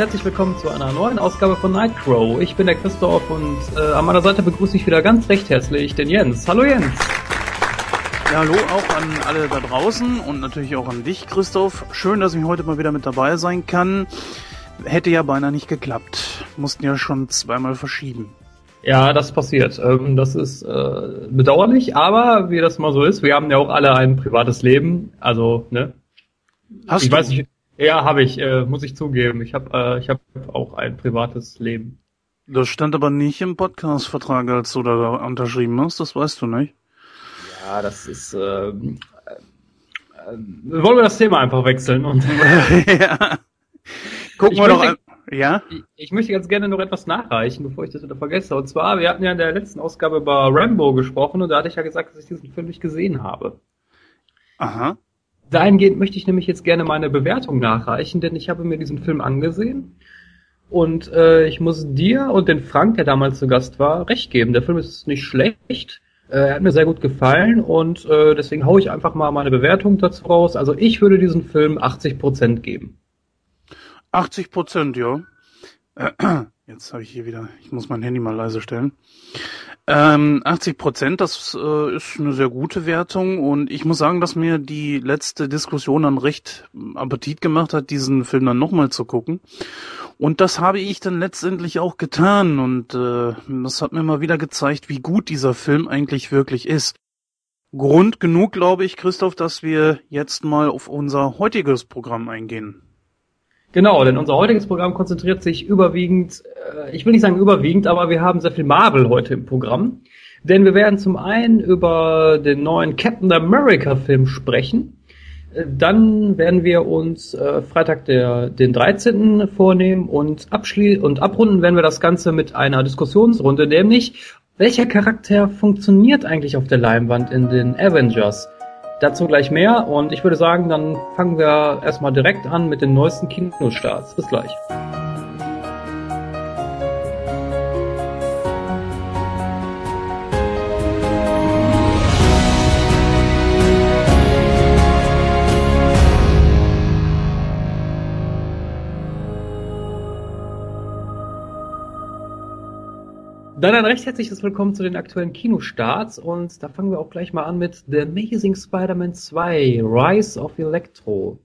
Herzlich willkommen zu einer neuen Ausgabe von Nightcrow. Ich bin der Christoph und äh, an meiner Seite begrüße ich wieder ganz recht herzlich den Jens. Hallo Jens. Ja, hallo auch an alle da draußen und natürlich auch an dich, Christoph. Schön, dass ich heute mal wieder mit dabei sein kann. Hätte ja beinahe nicht geklappt. Mussten ja schon zweimal verschieben. Ja, das passiert. Ähm, das ist äh, bedauerlich, aber wie das mal so ist, wir haben ja auch alle ein privates Leben. Also, ne? Hast ich du? weiß nicht. Ja, habe ich, äh, muss ich zugeben. Ich habe äh, ich hab auch ein privates Leben. Das stand aber nicht im Podcast-Vertrag, als du da unterschrieben hast. Das weißt du nicht. Ja, das ist. Äh, äh, wollen wir das Thema einfach wechseln und ja. Gucken Ich wir doch möchte-. Ja? Ich- Ich möchte ganz gerne noch etwas nachreichen, bevor ich das wieder vergesse. Und zwar, wir hatten ja in der letzten Ausgabe über Rambo gesprochen und da hatte ich ja gesagt, dass ich diesen Film nicht gesehen habe. Aha. Dahingehend möchte ich nämlich jetzt gerne meine Bewertung nachreichen, denn ich habe mir diesen Film angesehen und äh, ich muss dir und den Frank, der damals zu Gast war, recht geben. Der Film ist nicht schlecht. Äh, er hat mir sehr gut gefallen und äh, deswegen haue ich einfach mal meine Bewertung dazu raus. Also ich würde diesem Film 80% geben. 80 Prozent, ja. Jetzt habe ich hier wieder, ich muss mein Handy mal leise stellen. Ähm, 80 Prozent, das äh, ist eine sehr gute Wertung und ich muss sagen, dass mir die letzte Diskussion dann recht ähm, Appetit gemacht hat, diesen Film dann nochmal zu gucken. Und das habe ich dann letztendlich auch getan und äh, das hat mir mal wieder gezeigt, wie gut dieser Film eigentlich wirklich ist. Grund genug, glaube ich, Christoph, dass wir jetzt mal auf unser heutiges Programm eingehen. Genau, denn unser heutiges Programm konzentriert sich überwiegend, äh, ich will nicht sagen überwiegend, aber wir haben sehr viel Marvel heute im Programm. Denn wir werden zum einen über den neuen Captain America Film sprechen. Äh, Dann werden wir uns äh, Freitag der, den 13. vornehmen und abschli und abrunden werden wir das Ganze mit einer Diskussionsrunde, nämlich welcher Charakter funktioniert eigentlich auf der Leinwand in den Avengers? Dazu gleich mehr und ich würde sagen, dann fangen wir erstmal direkt an mit den neuesten Kinostarts. Bis gleich. Dann ein recht herzliches Willkommen zu den aktuellen Kinostarts und da fangen wir auch gleich mal an mit The Amazing Spider-Man 2, Rise of Electro.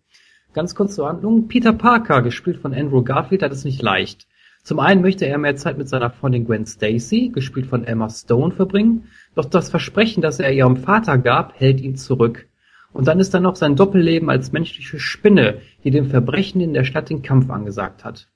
Ganz kurz zur Handlung. Peter Parker, gespielt von Andrew Garfield, hat es nicht leicht. Zum einen möchte er mehr Zeit mit seiner Freundin Gwen Stacy, gespielt von Emma Stone, verbringen, doch das Versprechen, das er ihrem Vater gab, hält ihn zurück. Und dann ist da noch sein Doppelleben als menschliche Spinne, die dem Verbrechen in der Stadt den Kampf angesagt hat.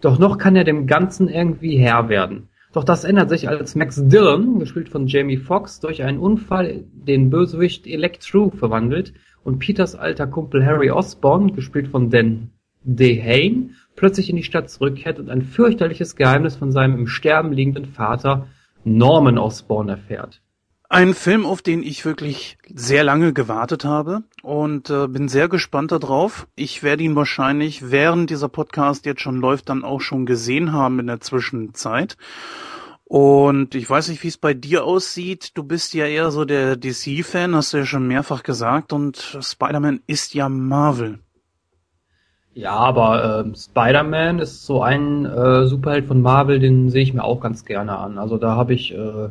Doch noch kann er dem Ganzen irgendwie Herr werden. Doch das ändert sich, als Max Dillon, gespielt von Jamie Foxx, durch einen Unfall den Bösewicht Electro verwandelt und Peters alter Kumpel Harry Osborn, gespielt von Dan DeHane, plötzlich in die Stadt zurückkehrt und ein fürchterliches Geheimnis von seinem im Sterben liegenden Vater Norman Osborn erfährt. Ein Film, auf den ich wirklich sehr lange gewartet habe und äh, bin sehr gespannt darauf. Ich werde ihn wahrscheinlich, während dieser Podcast jetzt schon läuft, dann auch schon gesehen haben in der Zwischenzeit. Und ich weiß nicht, wie es bei dir aussieht. Du bist ja eher so der DC-Fan, hast du ja schon mehrfach gesagt. Und Spider-Man ist ja Marvel. Ja, aber ähm, Spider-Man ist so ein äh, Superheld von Marvel, den sehe ich mir auch ganz gerne an. Also da habe ich äh,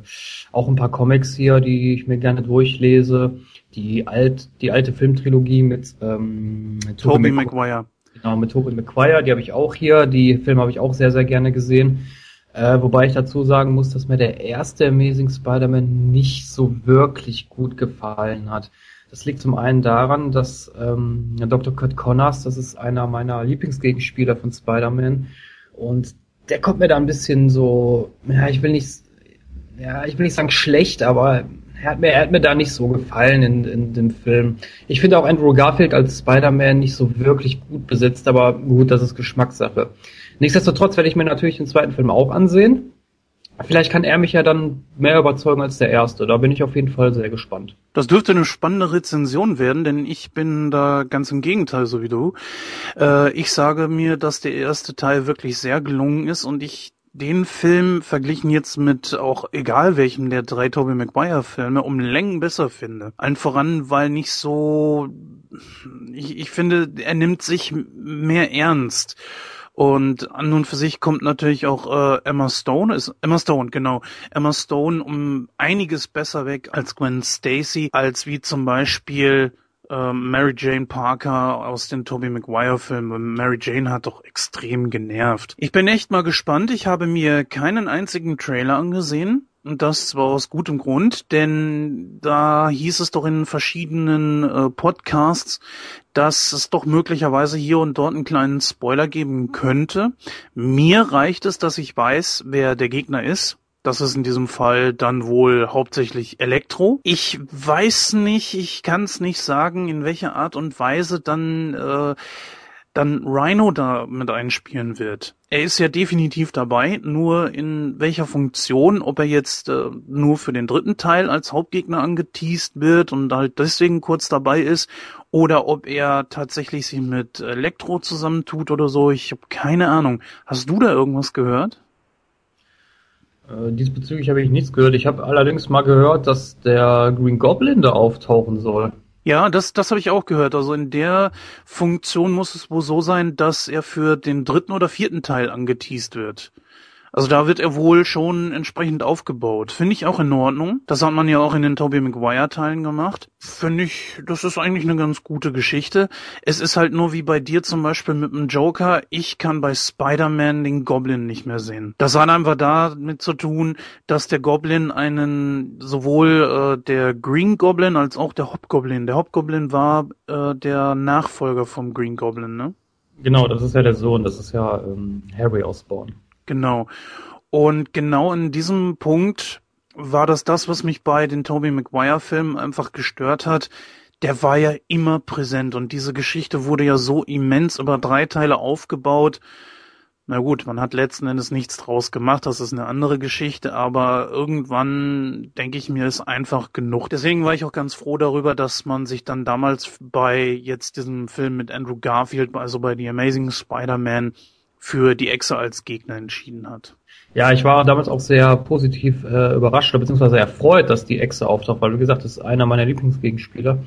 auch ein paar Comics hier, die ich mir gerne durchlese. Die alt, die alte Filmtrilogie mit ähm, Tobey Maguire. Maguire. Genau, mit Tobey Maguire, die habe ich auch hier. Die Filme habe ich auch sehr, sehr gerne gesehen. Äh, wobei ich dazu sagen muss, dass mir der erste Amazing Spider-Man nicht so wirklich gut gefallen hat. Das liegt zum einen daran, dass ähm, Dr. Kurt Connors, das ist einer meiner Lieblingsgegenspieler von Spider-Man, und der kommt mir da ein bisschen so, ja, ich will nicht, ja, ich will nicht sagen schlecht, aber er hat mir, er hat mir da nicht so gefallen in, in dem Film. Ich finde auch Andrew Garfield als Spider-Man nicht so wirklich gut besetzt, aber gut, das ist Geschmackssache. Nichtsdestotrotz werde ich mir natürlich den zweiten Film auch ansehen. Vielleicht kann er mich ja dann mehr überzeugen als der erste. Da bin ich auf jeden Fall sehr gespannt. Das dürfte eine spannende Rezension werden, denn ich bin da ganz im Gegenteil, so wie du. Äh, ich sage mir, dass der erste Teil wirklich sehr gelungen ist und ich den Film verglichen jetzt mit auch egal welchem der drei Tobey Maguire Filme um Längen besser finde. Allen voran, weil nicht so, ich, ich finde, er nimmt sich mehr ernst. Und an und für sich kommt natürlich auch äh, Emma Stone, ist Emma Stone, genau. Emma Stone um einiges besser weg als Gwen Stacy, als wie zum Beispiel äh, Mary Jane Parker aus den Tobey Maguire Filmen. Mary Jane hat doch extrem genervt. Ich bin echt mal gespannt. Ich habe mir keinen einzigen Trailer angesehen. Das war aus gutem Grund, denn da hieß es doch in verschiedenen äh, Podcasts, dass es doch möglicherweise hier und dort einen kleinen Spoiler geben könnte. Mir reicht es, dass ich weiß, wer der Gegner ist. Das ist in diesem Fall dann wohl hauptsächlich Elektro. Ich weiß nicht, ich kann es nicht sagen, in welcher Art und Weise dann äh, dann Rhino da mit einspielen wird. Er ist ja definitiv dabei, nur in welcher Funktion, ob er jetzt äh, nur für den dritten Teil als Hauptgegner angeteased wird und halt deswegen kurz dabei ist, oder ob er tatsächlich sich mit Elektro zusammentut oder so. Ich habe keine Ahnung. Hast du da irgendwas gehört? Äh, diesbezüglich habe ich nichts gehört. Ich habe allerdings mal gehört, dass der Green Goblin da auftauchen soll. Ja, das, das habe ich auch gehört. Also in der Funktion muss es wohl so sein, dass er für den dritten oder vierten Teil angeteased wird. Also da wird er wohl schon entsprechend aufgebaut. Finde ich auch in Ordnung. Das hat man ja auch in den Tobey Maguire Teilen gemacht. Finde ich, das ist eigentlich eine ganz gute Geschichte. Es ist halt nur wie bei dir zum Beispiel mit dem Joker. Ich kann bei Spider-Man den Goblin nicht mehr sehen. Das hat einfach damit zu tun, dass der Goblin einen, sowohl äh, der Green Goblin als auch der Hobgoblin. Der Hobgoblin war äh, der Nachfolger vom Green Goblin, ne? Genau, das ist ja der Sohn. Das ist ja ähm, Harry Osborn. Genau. Und genau in diesem Punkt war das das, was mich bei den Tobey Maguire Filmen einfach gestört hat. Der war ja immer präsent und diese Geschichte wurde ja so immens über drei Teile aufgebaut. Na gut, man hat letzten Endes nichts draus gemacht, das ist eine andere Geschichte, aber irgendwann denke ich mir, ist einfach genug. Deswegen war ich auch ganz froh darüber, dass man sich dann damals bei jetzt diesem Film mit Andrew Garfield, also bei The Amazing Spider-Man, für die Exe als Gegner entschieden hat. Ja, ich war damals auch sehr positiv äh, überrascht bzw. erfreut, dass die Exe auftaucht, weil wie gesagt, das ist einer meiner Lieblingsgegenspieler.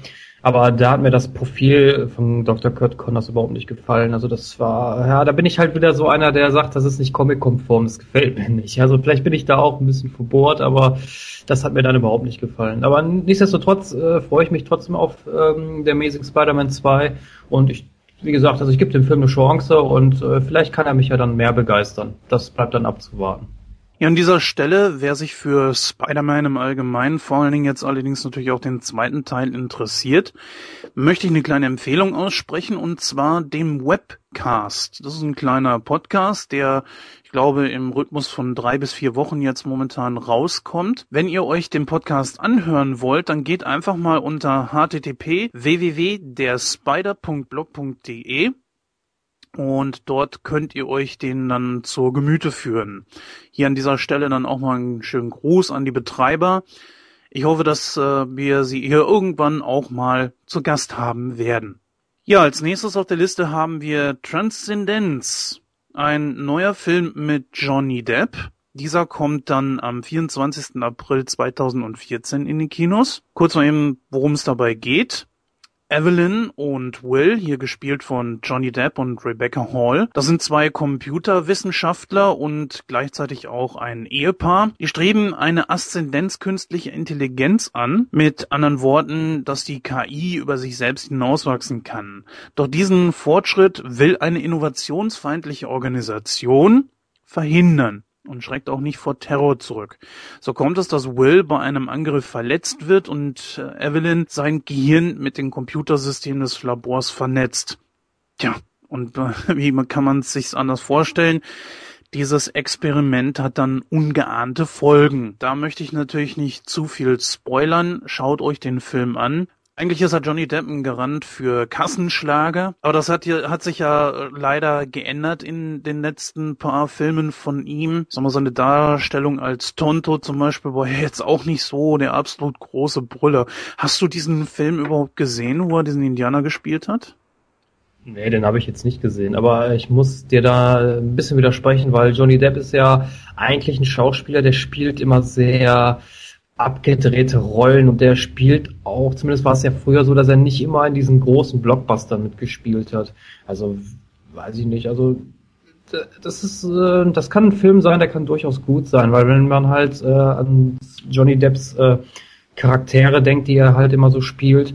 Aber da hat mir das Profil von Dr. Kurt Connors überhaupt nicht gefallen. Also das war, ja, da bin ich halt wieder so einer, der sagt, das ist nicht comic-konform, das gefällt mir nicht. Also vielleicht bin ich da auch ein bisschen verbohrt, aber das hat mir dann überhaupt nicht gefallen. Aber nichtsdestotrotz äh, freue ich mich trotzdem auf ähm, der Amazing Spider-Man 2 und ich wie gesagt, also ich gebe dem Film eine Chance und äh, vielleicht kann er mich ja dann mehr begeistern. Das bleibt dann abzuwarten. Ja, an dieser Stelle, wer sich für Spider-Man im Allgemeinen, vor allen Dingen jetzt allerdings natürlich auch den zweiten Teil interessiert, möchte ich eine kleine Empfehlung aussprechen und zwar dem Webcast. Das ist ein kleiner Podcast, der, ich glaube, im Rhythmus von drei bis vier Wochen jetzt momentan rauskommt. Wenn ihr euch den Podcast anhören wollt, dann geht einfach mal unter http www.derspider.blog.de und dort könnt ihr euch den dann zur Gemüte führen. Hier an dieser Stelle dann auch mal einen schönen Gruß an die Betreiber. Ich hoffe, dass äh, wir sie hier irgendwann auch mal zu Gast haben werden. Ja, als nächstes auf der Liste haben wir Transcendenz, ein neuer Film mit Johnny Depp. Dieser kommt dann am 24. April 2014 in die Kinos. Kurz mal eben, worum es dabei geht. Evelyn und Will, hier gespielt von Johnny Depp und Rebecca Hall. Das sind zwei Computerwissenschaftler und gleichzeitig auch ein Ehepaar. Die streben eine Aszendenz künstliche Intelligenz an. Mit anderen Worten, dass die KI über sich selbst hinauswachsen kann. Doch diesen Fortschritt will eine innovationsfeindliche Organisation verhindern und schreckt auch nicht vor Terror zurück. So kommt es, dass Will bei einem Angriff verletzt wird und äh, Evelyn sein Gehirn mit dem Computersystem des Labors vernetzt. Tja, und äh, wie kann man es sich anders vorstellen? Dieses Experiment hat dann ungeahnte Folgen. Da möchte ich natürlich nicht zu viel spoilern. Schaut euch den Film an. Eigentlich ist er Johnny Depp ein Garant für Kassenschlager, aber das hat, hat sich ja leider geändert in den letzten paar Filmen von ihm. Sagen wir, seine Darstellung als Tonto zum Beispiel war jetzt auch nicht so der absolut große Brüller. Hast du diesen Film überhaupt gesehen, wo er diesen Indianer gespielt hat? Nee, den habe ich jetzt nicht gesehen, aber ich muss dir da ein bisschen widersprechen, weil Johnny Depp ist ja eigentlich ein Schauspieler, der spielt immer sehr abgedrehte Rollen und der spielt auch, zumindest war es ja früher so, dass er nicht immer in diesen großen Blockbustern mitgespielt hat. Also, weiß ich nicht, also das ist, äh, das kann ein Film sein, der kann durchaus gut sein, weil wenn man halt äh, an Johnny Depps äh, Charaktere denkt, die er halt immer so spielt,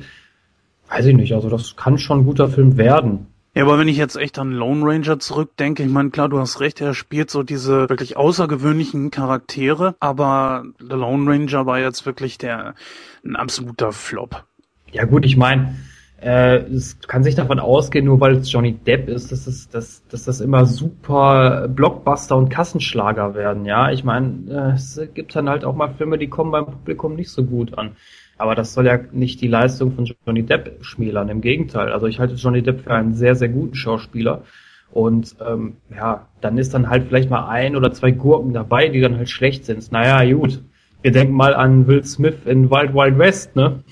weiß ich nicht, also das kann schon ein guter Film werden. Ja, aber wenn ich jetzt echt an Lone Ranger zurückdenke, ich meine, klar, du hast recht, er spielt so diese wirklich außergewöhnlichen Charaktere, aber The Lone Ranger war jetzt wirklich der ein absoluter Flop. Ja gut, ich meine, äh, es kann sich davon ausgehen, nur weil es Johnny Depp ist, dass, es, dass, dass das immer super Blockbuster und Kassenschlager werden, ja. Ich meine, äh, es gibt dann halt auch mal Filme, die kommen beim Publikum nicht so gut an. Aber das soll ja nicht die Leistung von Johnny Depp schmälern, im Gegenteil. Also ich halte Johnny Depp für einen sehr, sehr guten Schauspieler. Und ähm, ja, dann ist dann halt vielleicht mal ein oder zwei Gurken dabei, die dann halt schlecht sind. Naja, gut. Wir denken mal an Will Smith in Wild Wild West, ne?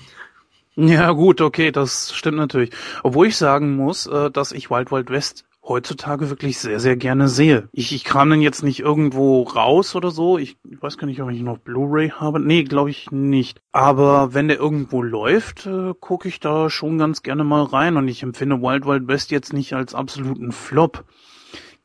Ja, gut, okay, das stimmt natürlich. Obwohl ich sagen muss, äh, dass ich Wild Wild West heutzutage wirklich sehr, sehr gerne sehe. Ich, ich kram den jetzt nicht irgendwo raus oder so. Ich, ich weiß gar nicht, ob ich noch Blu-ray habe. Nee, glaube ich nicht. Aber wenn der irgendwo läuft, äh, gucke ich da schon ganz gerne mal rein. Und ich empfinde Wild Wild West jetzt nicht als absoluten Flop.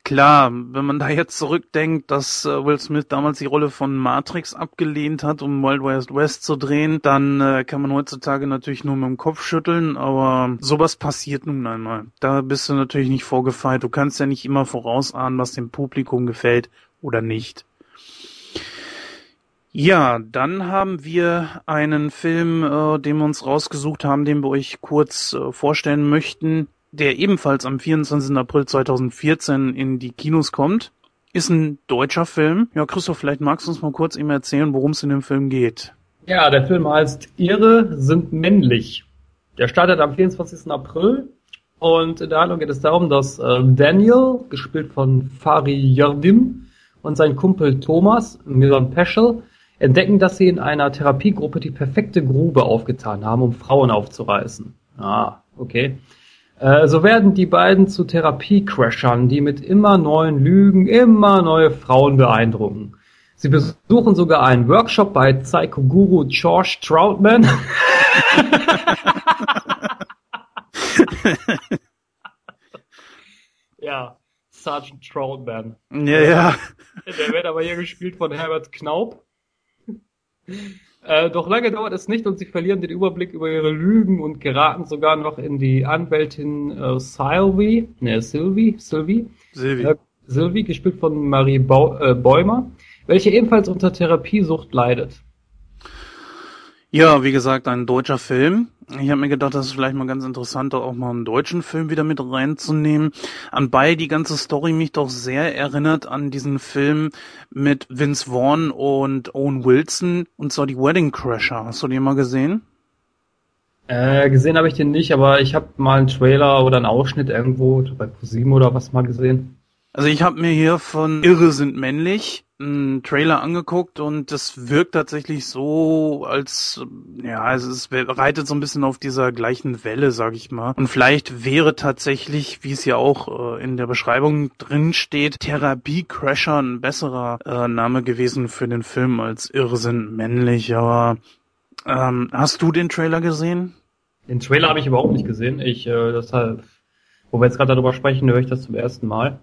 Klar, wenn man da jetzt zurückdenkt, dass äh, Will Smith damals die Rolle von Matrix abgelehnt hat, um Wild West West zu drehen, dann äh, kann man heutzutage natürlich nur mit dem Kopf schütteln, aber sowas passiert nun einmal. Da bist du natürlich nicht vorgefeilt. Du kannst ja nicht immer vorausahnen, was dem Publikum gefällt oder nicht. Ja, dann haben wir einen Film, äh, den wir uns rausgesucht haben, den wir euch kurz äh, vorstellen möchten der ebenfalls am 24. April 2014 in die Kinos kommt. Ist ein deutscher Film. Ja, Christoph, vielleicht magst du uns mal kurz eben erzählen, worum es in dem Film geht. Ja, der Film heißt Irre sind männlich. Der startet am 24. April und in der Handlung geht es darum, dass äh, Daniel, gespielt von Fari Yardim, und sein Kumpel Thomas, Milan Peschel, entdecken, dass sie in einer Therapiegruppe die perfekte Grube aufgetan haben, um Frauen aufzureißen. Ah, okay. Äh, so werden die beiden zu Therapiecrashern, die mit immer neuen Lügen immer neue Frauen beeindrucken. Sie besuchen sogar einen Workshop bei Psycho-Guru George Troutman. ja, Sergeant Troutman. Ja, ja. Der wird aber hier gespielt von Herbert Knaup. Äh, doch lange dauert es nicht und sie verlieren den Überblick über ihre Lügen und geraten sogar noch in die Anwältin äh, Sylvie, ne, Sylvie, Sylvie, Sylvie. Äh, Sylvie, gespielt von Marie Bau, äh, Bäumer, welche ebenfalls unter Therapiesucht leidet. Ja, wie gesagt, ein deutscher Film. Ich habe mir gedacht, das ist vielleicht mal ganz interessant, auch mal einen deutschen Film wieder mit reinzunehmen. Anbei die ganze Story mich doch sehr erinnert an diesen Film mit Vince Vaughn und Owen Wilson, und zwar die Wedding Crasher. Hast du den mal gesehen? Äh, gesehen habe ich den nicht, aber ich habe mal einen Trailer oder einen Ausschnitt irgendwo bei ProSieben oder was mal gesehen. Also ich habe mir hier von Irre sind männlich einen Trailer angeguckt und das wirkt tatsächlich so, als ja, es ist, reitet so ein bisschen auf dieser gleichen Welle, sag ich mal. Und vielleicht wäre tatsächlich, wie es ja auch äh, in der Beschreibung drin steht, Therapie Crasher ein besserer äh, Name gewesen für den Film als Irrsinn männlich. Aber ähm, hast du den Trailer gesehen? Den Trailer habe ich überhaupt nicht gesehen. Ich, äh, deshalb, wo wir jetzt gerade darüber sprechen, höre ich das zum ersten Mal.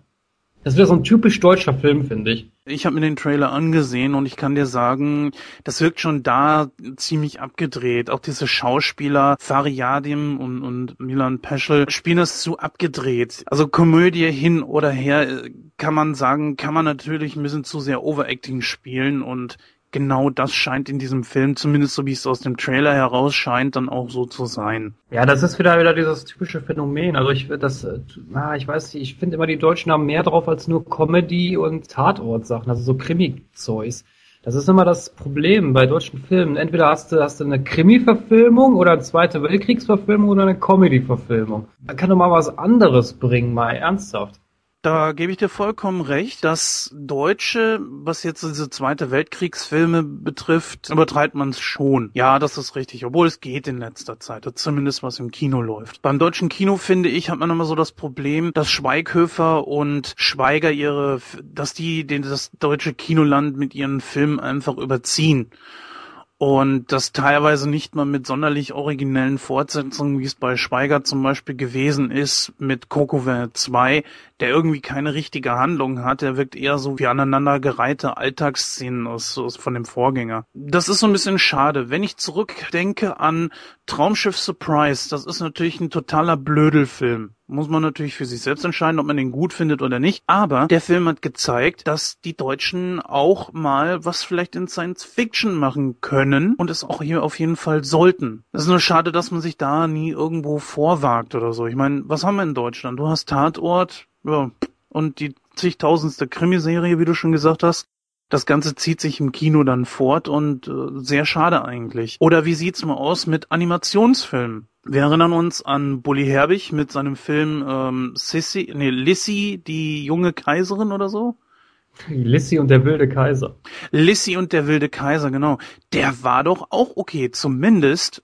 Das wäre so ein typisch deutscher Film, finde ich. Ich habe mir den Trailer angesehen und ich kann dir sagen, das wirkt schon da ziemlich abgedreht. Auch diese Schauspieler Fariadim und, und Milan Peschel spielen das zu abgedreht. Also Komödie hin oder her kann man sagen, kann man natürlich ein bisschen zu sehr Overacting spielen und genau das scheint in diesem Film, zumindest so wie es aus dem Trailer heraus scheint, dann auch so zu sein. Ja, das ist wieder wieder dieses typische Phänomen. Also ich das, ah, ich weiß nicht, ich finde immer die Deutschen haben mehr drauf als nur Comedy und Tatort-Sachen, also so Krimi-Zeugs. Das ist immer das Problem bei deutschen Filmen. Entweder hast du, hast du eine Krimi-Verfilmung oder eine Zweite Weltkriegsverfilmung oder eine Comedy-Verfilmung. Man kann doch mal was anderes bringen, mal ernsthaft. Da gebe ich dir vollkommen recht. Das Deutsche, was jetzt diese Zweite Weltkriegsfilme betrifft, übertreibt man es schon. Ja, das ist richtig. Obwohl es geht in letzter Zeit. Zumindest was im Kino läuft. Beim deutschen Kino, finde ich, hat man immer so das Problem, dass Schweighöfer und Schweiger ihre, dass die den, das deutsche Kinoland mit ihren Filmen einfach überziehen. Und das teilweise nicht mal mit sonderlich originellen Fortsetzungen, wie es bei Schweiger zum Beispiel gewesen ist, mit Coco 2, der irgendwie keine richtige Handlung hat. Der wirkt eher so wie aneinandergereihte Alltagsszenen aus, aus, von dem Vorgänger. Das ist so ein bisschen schade. Wenn ich zurückdenke an Traumschiff Surprise, das ist natürlich ein totaler Blödelfilm. Muss man natürlich für sich selbst entscheiden, ob man den gut findet oder nicht. Aber der Film hat gezeigt, dass die Deutschen auch mal was vielleicht in Science Fiction machen können und es auch hier auf jeden Fall sollten. Es ist nur schade, dass man sich da nie irgendwo vorwagt oder so. Ich meine, was haben wir in Deutschland? Du hast Tatort, ja, und die zigtausendste Krimiserie, wie du schon gesagt hast. Das Ganze zieht sich im Kino dann fort und äh, sehr schade eigentlich. Oder wie sieht's mal aus mit Animationsfilmen? Wir erinnern uns an Bully Herbig mit seinem Film ähm, Sissy, nee, Lissy, die junge Kaiserin oder so. Lissy und der wilde Kaiser. Lissy und der wilde Kaiser, genau. Der war doch auch okay. Zumindest,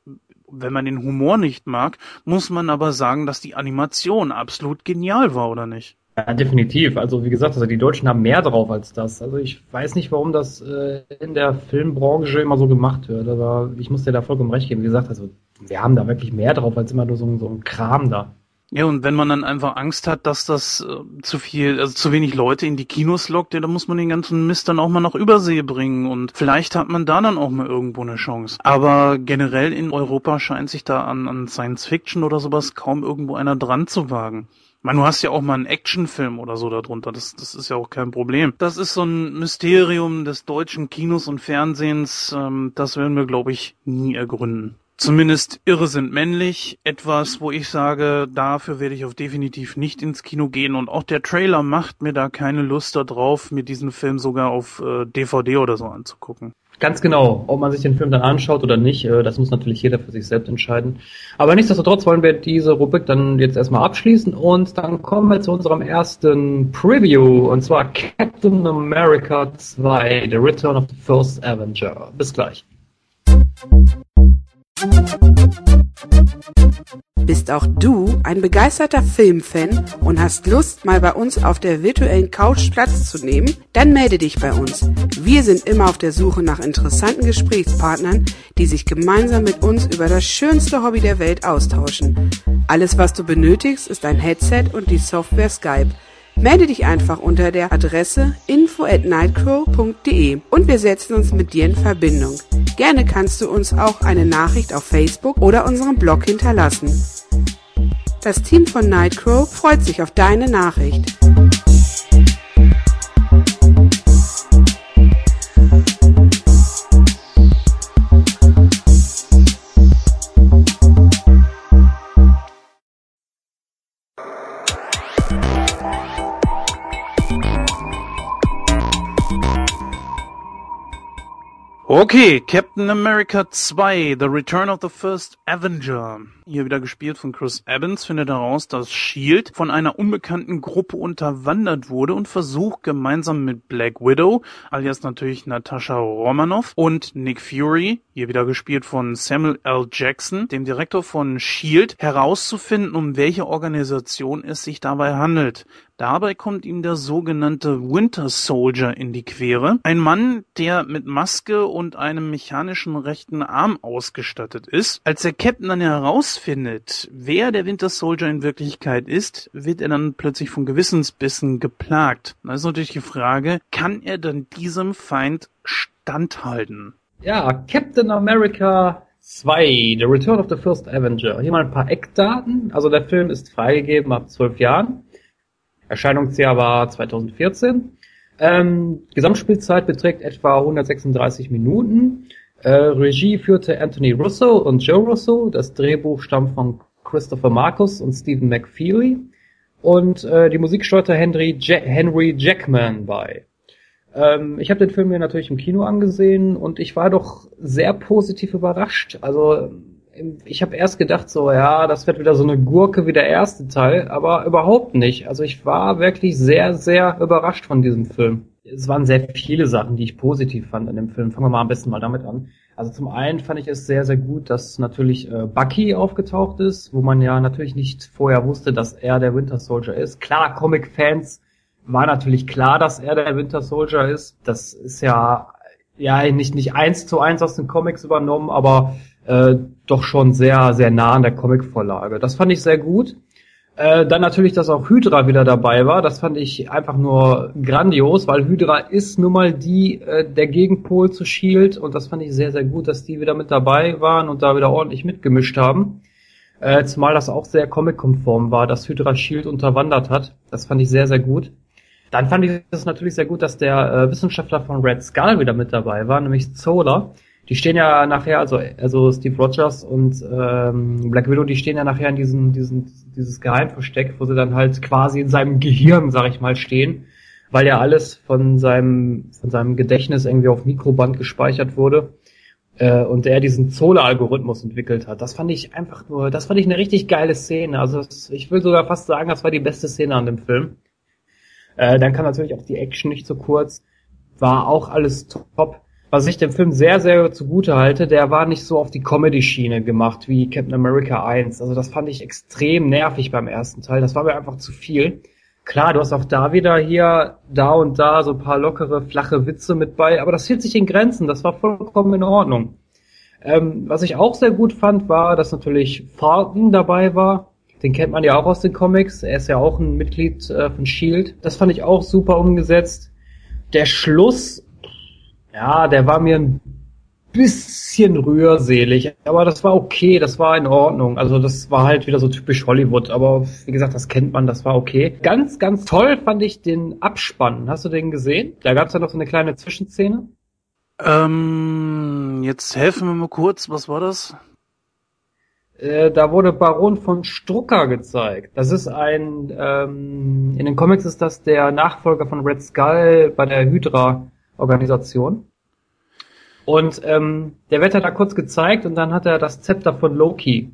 wenn man den Humor nicht mag, muss man aber sagen, dass die Animation absolut genial war, oder nicht? Ja, definitiv. Also wie gesagt, also die Deutschen haben mehr drauf als das. Also ich weiß nicht, warum das äh, in der Filmbranche immer so gemacht wird. Aber ich muss dir da vollkommen recht geben. Wie gesagt, also wir haben da wirklich mehr drauf als immer nur so, so ein Kram da. Ja, und wenn man dann einfach Angst hat, dass das äh, zu viel, also zu wenig Leute in die Kinos lockt, ja, dann muss man den ganzen Mist dann auch mal nach Übersee bringen und vielleicht hat man da dann auch mal irgendwo eine Chance. Aber generell in Europa scheint sich da an, an Science Fiction oder sowas kaum irgendwo einer dran zu wagen. Meine, du hast ja auch mal einen Actionfilm oder so darunter. Das, das ist ja auch kein Problem. Das ist so ein Mysterium des deutschen Kinos und Fernsehens. Ähm, das werden wir, glaube ich, nie ergründen. Zumindest Irre sind männlich. Etwas, wo ich sage, dafür werde ich auf definitiv nicht ins Kino gehen. Und auch der Trailer macht mir da keine Lust darauf, mir diesen Film sogar auf äh, DVD oder so anzugucken. Ganz genau. Ob man sich den Film dann anschaut oder nicht, äh, das muss natürlich jeder für sich selbst entscheiden. Aber nichtsdestotrotz wollen wir diese Rubrik dann jetzt erstmal abschließen und dann kommen wir zu unserem ersten Preview und zwar Captain America 2, The Return of the First Avenger. Bis gleich. Bist auch du ein begeisterter Filmfan und hast Lust, mal bei uns auf der virtuellen Couch Platz zu nehmen? Dann melde dich bei uns. Wir sind immer auf der Suche nach interessanten Gesprächspartnern, die sich gemeinsam mit uns über das schönste Hobby der Welt austauschen. Alles, was du benötigst, ist ein Headset und die Software Skype. Melde dich einfach unter der Adresse info at nightcrow.de und wir setzen uns mit dir in Verbindung. Gerne kannst du uns auch eine Nachricht auf Facebook oder unserem Blog hinterlassen. Das Team von Nightcrow freut sich auf deine Nachricht. Okay, Captain America 2, The Return of the First Avenger. Hier wieder gespielt von Chris Evans, findet heraus, dass S.H.I.E.L.D. von einer unbekannten Gruppe unterwandert wurde und versucht gemeinsam mit Black Widow, alias natürlich Natascha Romanoff und Nick Fury, hier wieder gespielt von Samuel L. Jackson, dem Direktor von S.H.I.E.L.D., herauszufinden, um welche Organisation es sich dabei handelt. Dabei kommt ihm der sogenannte Winter Soldier in die Quere. Ein Mann, der mit Maske und einem mechanischen rechten Arm ausgestattet ist. Als der Captain dann herausfindet, wer der Winter Soldier in Wirklichkeit ist, wird er dann plötzlich von Gewissensbissen geplagt. Da ist natürlich die Frage, kann er dann diesem Feind standhalten? Ja, Captain America 2, The Return of the First Avenger. Hier mal ein paar Eckdaten. Also der Film ist freigegeben ab zwölf Jahren. Erscheinungsjahr war 2014. Ähm, Gesamtspielzeit beträgt etwa 136 Minuten. Äh, Regie führte Anthony Russo und Joe Russo. Das Drehbuch stammt von Christopher Marcus und Stephen McFeely. Und äh, die Musik steuerte Henry, ja Henry Jackman bei. Ähm, ich habe den Film mir natürlich im Kino angesehen und ich war doch sehr positiv überrascht. Also ich habe erst gedacht so, ja, das wird wieder so eine Gurke wie der erste Teil, aber überhaupt nicht. Also ich war wirklich sehr, sehr überrascht von diesem Film. Es waren sehr viele Sachen, die ich positiv fand in dem Film. Fangen wir mal am besten mal damit an. Also zum einen fand ich es sehr, sehr gut, dass natürlich äh, Bucky aufgetaucht ist, wo man ja natürlich nicht vorher wusste, dass er der Winter Soldier ist. Klar, Comic-Fans war natürlich klar, dass er der Winter Soldier ist. Das ist ja ja, nicht, nicht eins zu eins aus den Comics übernommen, aber äh, doch schon sehr, sehr nah an der Comicvorlage. Das fand ich sehr gut. Äh, dann natürlich, dass auch Hydra wieder dabei war. Das fand ich einfach nur grandios, weil Hydra ist nun mal die äh, der Gegenpol zu Shield und das fand ich sehr, sehr gut, dass die wieder mit dabei waren und da wieder ordentlich mitgemischt haben. Äh, zumal das auch sehr comic-konform war, dass Hydra Shield unterwandert hat. Das fand ich sehr, sehr gut. Dann fand ich es natürlich sehr gut, dass der äh, Wissenschaftler von Red Skull wieder mit dabei war, nämlich Zola. Die stehen ja nachher, also, also Steve Rogers und ähm, Black Widow, die stehen ja nachher in diesem, diesem, dieses Geheimversteck, wo sie dann halt quasi in seinem Gehirn, sag ich mal, stehen, weil ja alles von seinem, von seinem Gedächtnis irgendwie auf Mikroband gespeichert wurde äh, und er diesen Zola-Algorithmus entwickelt hat. Das fand ich einfach nur, das fand ich eine richtig geile Szene. Also ich will sogar fast sagen, das war die beste Szene an dem Film. Äh, dann kam natürlich auch die Action nicht so kurz. War auch alles top was ich dem Film sehr, sehr zugute halte, der war nicht so auf die Comedy-Schiene gemacht wie Captain America 1. Also das fand ich extrem nervig beim ersten Teil. Das war mir einfach zu viel. Klar, du hast auch da wieder hier, da und da so ein paar lockere, flache Witze mit bei, aber das hielt sich in Grenzen. Das war vollkommen in Ordnung. Ähm, was ich auch sehr gut fand, war, dass natürlich Falcon dabei war. Den kennt man ja auch aus den Comics. Er ist ja auch ein Mitglied äh, von Shield. Das fand ich auch super umgesetzt. Der Schluss ja, der war mir ein bisschen rührselig, aber das war okay, das war in Ordnung. Also das war halt wieder so typisch Hollywood, aber wie gesagt, das kennt man, das war okay. Ganz, ganz toll fand ich den Abspann. Hast du den gesehen? Da gab es ja noch so eine kleine Zwischenszene. Ähm, jetzt helfen wir mal kurz, was war das? Äh, da wurde Baron von Strucker gezeigt. Das ist ein, ähm, in den Comics ist das der Nachfolger von Red Skull bei der Hydra Organisation. Und ähm, der wird da kurz gezeigt und dann hat er das Zepter von Loki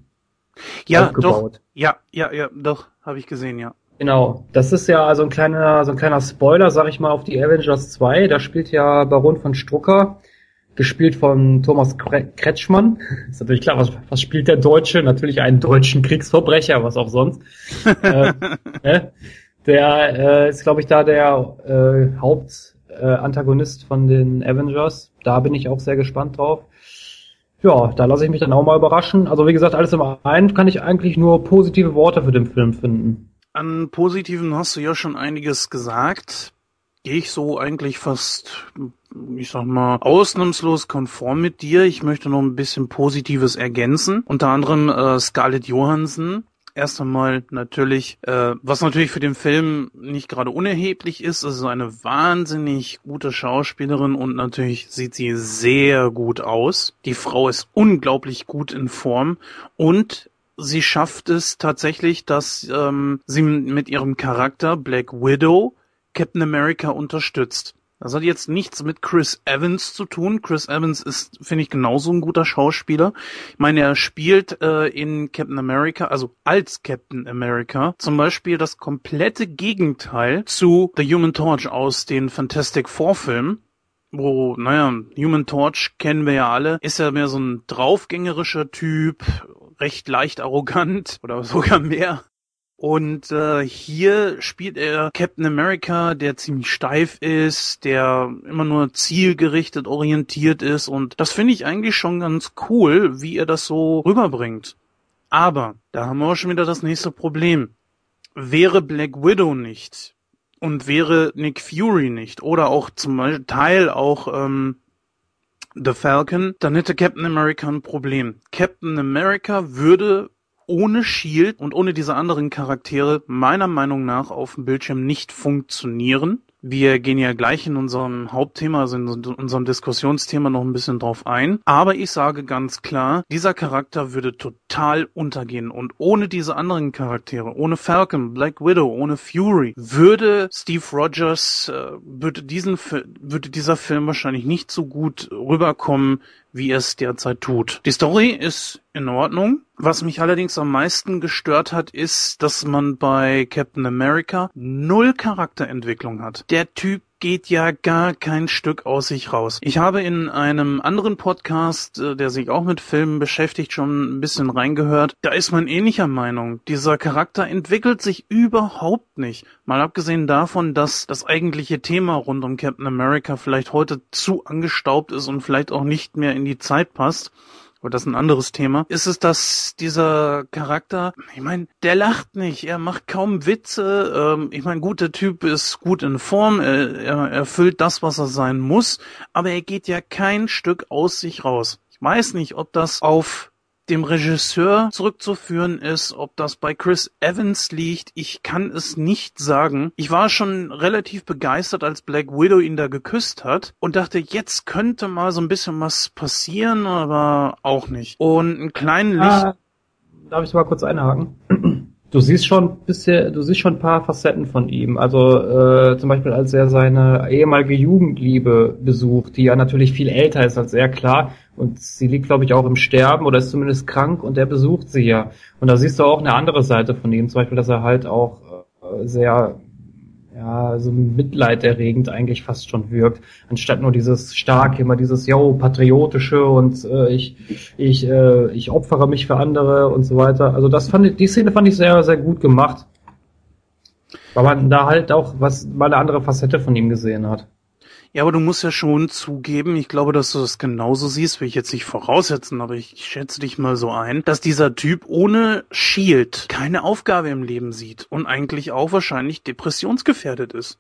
ja, aufgebaut. Doch. Ja, ja, ja, doch, habe ich gesehen, ja. Genau, das ist ja also ein kleiner, so ein kleiner Spoiler, sag ich mal, auf die Avengers 2. Da spielt ja Baron von Strucker, gespielt von Thomas Kretschmann. Ist natürlich klar, was, was spielt der Deutsche? Natürlich einen deutschen Kriegsverbrecher, was auch sonst. äh, äh, der äh, ist, glaube ich, da der äh, Haupt äh, Antagonist von den Avengers. Da bin ich auch sehr gespannt drauf. Ja, da lasse ich mich dann auch mal überraschen. Also wie gesagt, alles im einen kann ich eigentlich nur positive Worte für den Film finden. An positiven hast du ja schon einiges gesagt. Gehe ich so eigentlich fast, ich sag mal, ausnahmslos konform mit dir. Ich möchte noch ein bisschen Positives ergänzen. Unter anderem äh, Scarlett Johansson erst einmal natürlich, äh, was natürlich für den Film nicht gerade unerheblich ist, ist eine wahnsinnig gute Schauspielerin und natürlich sieht sie sehr gut aus. Die Frau ist unglaublich gut in Form und sie schafft es tatsächlich, dass ähm, sie mit ihrem Charakter Black Widow Captain America unterstützt. Das hat jetzt nichts mit Chris Evans zu tun. Chris Evans ist, finde ich, genauso ein guter Schauspieler. Ich meine, er spielt äh, in Captain America, also als Captain America, zum Beispiel das komplette Gegenteil zu The Human Torch aus den Fantastic Four Filmen wo, naja, Human Torch kennen wir ja alle, ist ja mehr so ein draufgängerischer Typ, recht leicht arrogant oder sogar mehr. Und äh, hier spielt er Captain America, der ziemlich steif ist, der immer nur zielgerichtet orientiert ist. Und das finde ich eigentlich schon ganz cool, wie er das so rüberbringt. Aber da haben wir auch schon wieder das nächste Problem. Wäre Black Widow nicht und wäre Nick Fury nicht oder auch zum Teil auch ähm, The Falcon, dann hätte Captain America ein Problem. Captain America würde ohne Shield und ohne diese anderen Charaktere meiner Meinung nach auf dem Bildschirm nicht funktionieren. Wir gehen ja gleich in unserem Hauptthema, also in unserem Diskussionsthema noch ein bisschen drauf ein. Aber ich sage ganz klar, dieser Charakter würde total untergehen. Und ohne diese anderen Charaktere, ohne Falcon, Black Widow, ohne Fury, würde Steve Rogers, äh, würde diesen, würde dieser Film wahrscheinlich nicht so gut rüberkommen, wie er es derzeit tut. Die Story ist in Ordnung. Was mich allerdings am meisten gestört hat, ist, dass man bei Captain America null Charakterentwicklung hat. Der Typ geht ja gar kein Stück aus sich raus. Ich habe in einem anderen Podcast, äh, der sich auch mit Filmen beschäftigt, schon ein bisschen reingehört. Da ist man ähnlicher Meinung. Dieser Charakter entwickelt sich überhaupt nicht. Mal abgesehen davon, dass das eigentliche Thema rund um Captain America vielleicht heute zu angestaubt ist und vielleicht auch nicht mehr in die Zeit passt aber das ist ein anderes Thema, ist es, dass dieser Charakter, ich meine, der lacht nicht, er macht kaum Witze, ähm, ich meine, gut, der Typ ist gut in Form, er, er erfüllt das, was er sein muss, aber er geht ja kein Stück aus sich raus. Ich weiß nicht, ob das auf dem Regisseur zurückzuführen ist, ob das bei Chris Evans liegt, ich kann es nicht sagen. Ich war schon relativ begeistert, als Black Widow ihn da geküsst hat und dachte, jetzt könnte mal so ein bisschen was passieren, aber auch nicht. Und einen kleinen Licht. Ah, darf ich mal kurz einhaken? Du siehst schon bisher, du siehst schon ein paar Facetten von ihm. Also äh, zum Beispiel, als er seine ehemalige Jugendliebe besucht, die ja natürlich viel älter ist als er, klar. Und sie liegt, glaube ich, auch im Sterben oder ist zumindest krank und er besucht sie ja. Und da siehst du auch eine andere Seite von ihm, zum Beispiel, dass er halt auch äh, sehr ja, so mitleiderregend eigentlich fast schon wirkt, anstatt nur dieses starke, immer dieses, yo, patriotische und äh, ich, ich, äh, ich opfere mich für andere und so weiter. Also das fand ich, die Szene fand ich sehr, sehr gut gemacht. Weil man da halt auch was, mal eine andere Facette von ihm gesehen hat. Ja, aber du musst ja schon zugeben, ich glaube, dass du das genauso siehst, will ich jetzt nicht voraussetzen, aber ich schätze dich mal so ein, dass dieser Typ ohne Shield keine Aufgabe im Leben sieht und eigentlich auch wahrscheinlich depressionsgefährdet ist.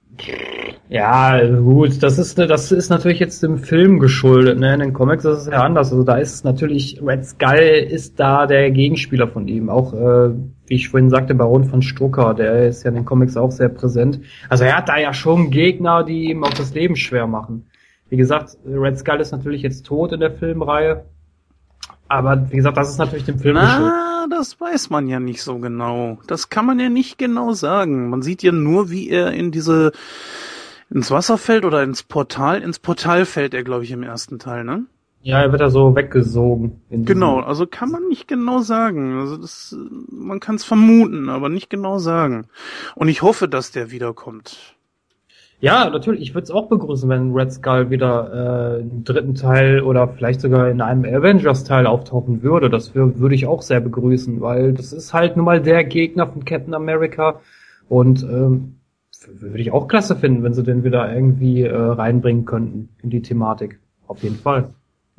Ja, gut, das ist, das ist natürlich jetzt dem Film geschuldet, ne? In den Comics ist es ja anders. Also da ist natürlich, Red Skull ist da der Gegenspieler von ihm. Auch äh, wie ich vorhin sagte, Baron von Strucker, der ist ja in den Comics auch sehr präsent. Also er hat da ja schon Gegner, die ihm auch das Leben schwer machen. Wie gesagt, Red Skull ist natürlich jetzt tot in der Filmreihe. Aber wie gesagt, das ist natürlich dem Film Na, das weiß man ja nicht so genau. Das kann man ja nicht genau sagen. Man sieht ja nur, wie er in diese ins Wasser fällt oder ins Portal. Ins Portal fällt er, glaube ich, im ersten Teil, ne? Ja, er wird da so weggesogen. Genau, also kann man nicht genau sagen. Also das, man kann es vermuten, aber nicht genau sagen. Und ich hoffe, dass der wiederkommt. Ja, natürlich. Ich würde es auch begrüßen, wenn Red Skull wieder äh, im dritten Teil oder vielleicht sogar in einem Avengers-Teil auftauchen würde. Das würde ich auch sehr begrüßen, weil das ist halt nun mal der Gegner von Captain America. Und ähm, würde ich auch klasse finden, wenn sie den wieder irgendwie äh, reinbringen könnten in die Thematik. Auf jeden Fall.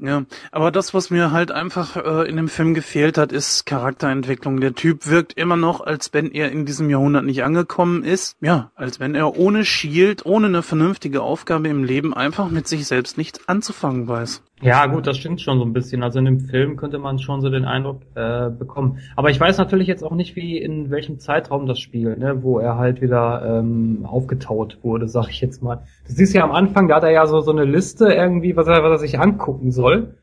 Ja, aber das, was mir halt einfach äh, in dem Film gefehlt hat, ist Charakterentwicklung. Der Typ wirkt immer noch, als wenn er in diesem Jahrhundert nicht angekommen ist. Ja, als wenn er ohne Shield, ohne eine vernünftige Aufgabe im Leben einfach mit sich selbst nichts anzufangen weiß. Ja, gut, das stimmt schon so ein bisschen. Also in dem Film könnte man schon so den Eindruck äh, bekommen. Aber ich weiß natürlich jetzt auch nicht, wie in welchem Zeitraum das spielt, ne, wo er halt wieder ähm, aufgetaut wurde, sag ich jetzt mal. Du siehst ja am Anfang, da hat er ja so so eine Liste irgendwie, was er, was er sich angucken soll.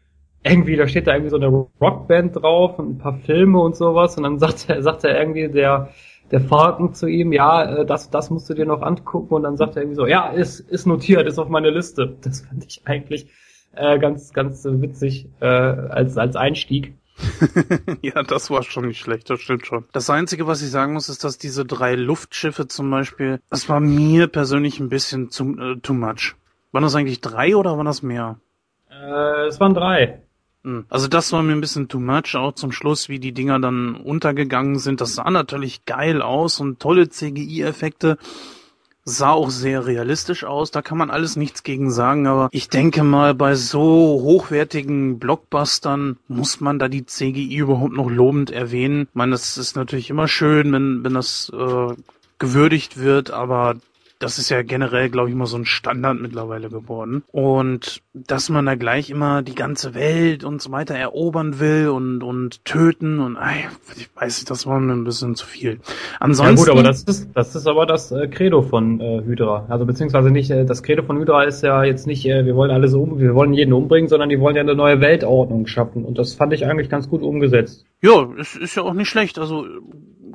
Irgendwie, da steht da irgendwie so eine Rockband drauf und ein paar Filme und sowas. Und dann sagt er, sagt er irgendwie der der Falken zu ihm, ja, äh, das, das musst du dir noch angucken. Und dann sagt er irgendwie so, ja, ist, ist notiert, ist auf meiner Liste. Das fand ich eigentlich äh, ganz, ganz witzig äh, als, als Einstieg. ja, das war schon nicht schlecht, das stimmt schon. Das Einzige, was ich sagen muss, ist, dass diese drei Luftschiffe zum Beispiel, das war mir persönlich ein bisschen zu, äh, too much. Waren das eigentlich drei oder waren das mehr? Äh, es waren drei. Hm. Also das war mir ein bisschen too much, auch zum Schluss, wie die Dinger dann untergegangen sind. Das sah natürlich geil aus und tolle CGI-Effekte sah auch sehr realistisch aus, da kann man alles nichts gegen sagen, aber ich denke mal, bei so hochwertigen Blockbustern muss man da die CGI überhaupt noch lobend erwähnen. Ich meine, das ist natürlich immer schön, wenn, wenn das äh, gewürdigt wird, aber das ist ja generell, glaube ich, immer so ein Standard mittlerweile geworden. Und dass man da gleich immer die ganze Welt und so weiter erobern will und, und töten und ey, ich weiß nicht, das war mir ein bisschen zu viel. Ansonsten. Ja gut, aber das ist, das ist aber das äh, Credo von äh, Hydra. Also beziehungsweise nicht, äh, das Credo von Hydra ist ja jetzt nicht, äh, wir wollen alles um, wir wollen jeden umbringen, sondern die wollen ja eine neue Weltordnung schaffen. Und das fand ich eigentlich ganz gut umgesetzt. Ja, es ist ja auch nicht schlecht. Also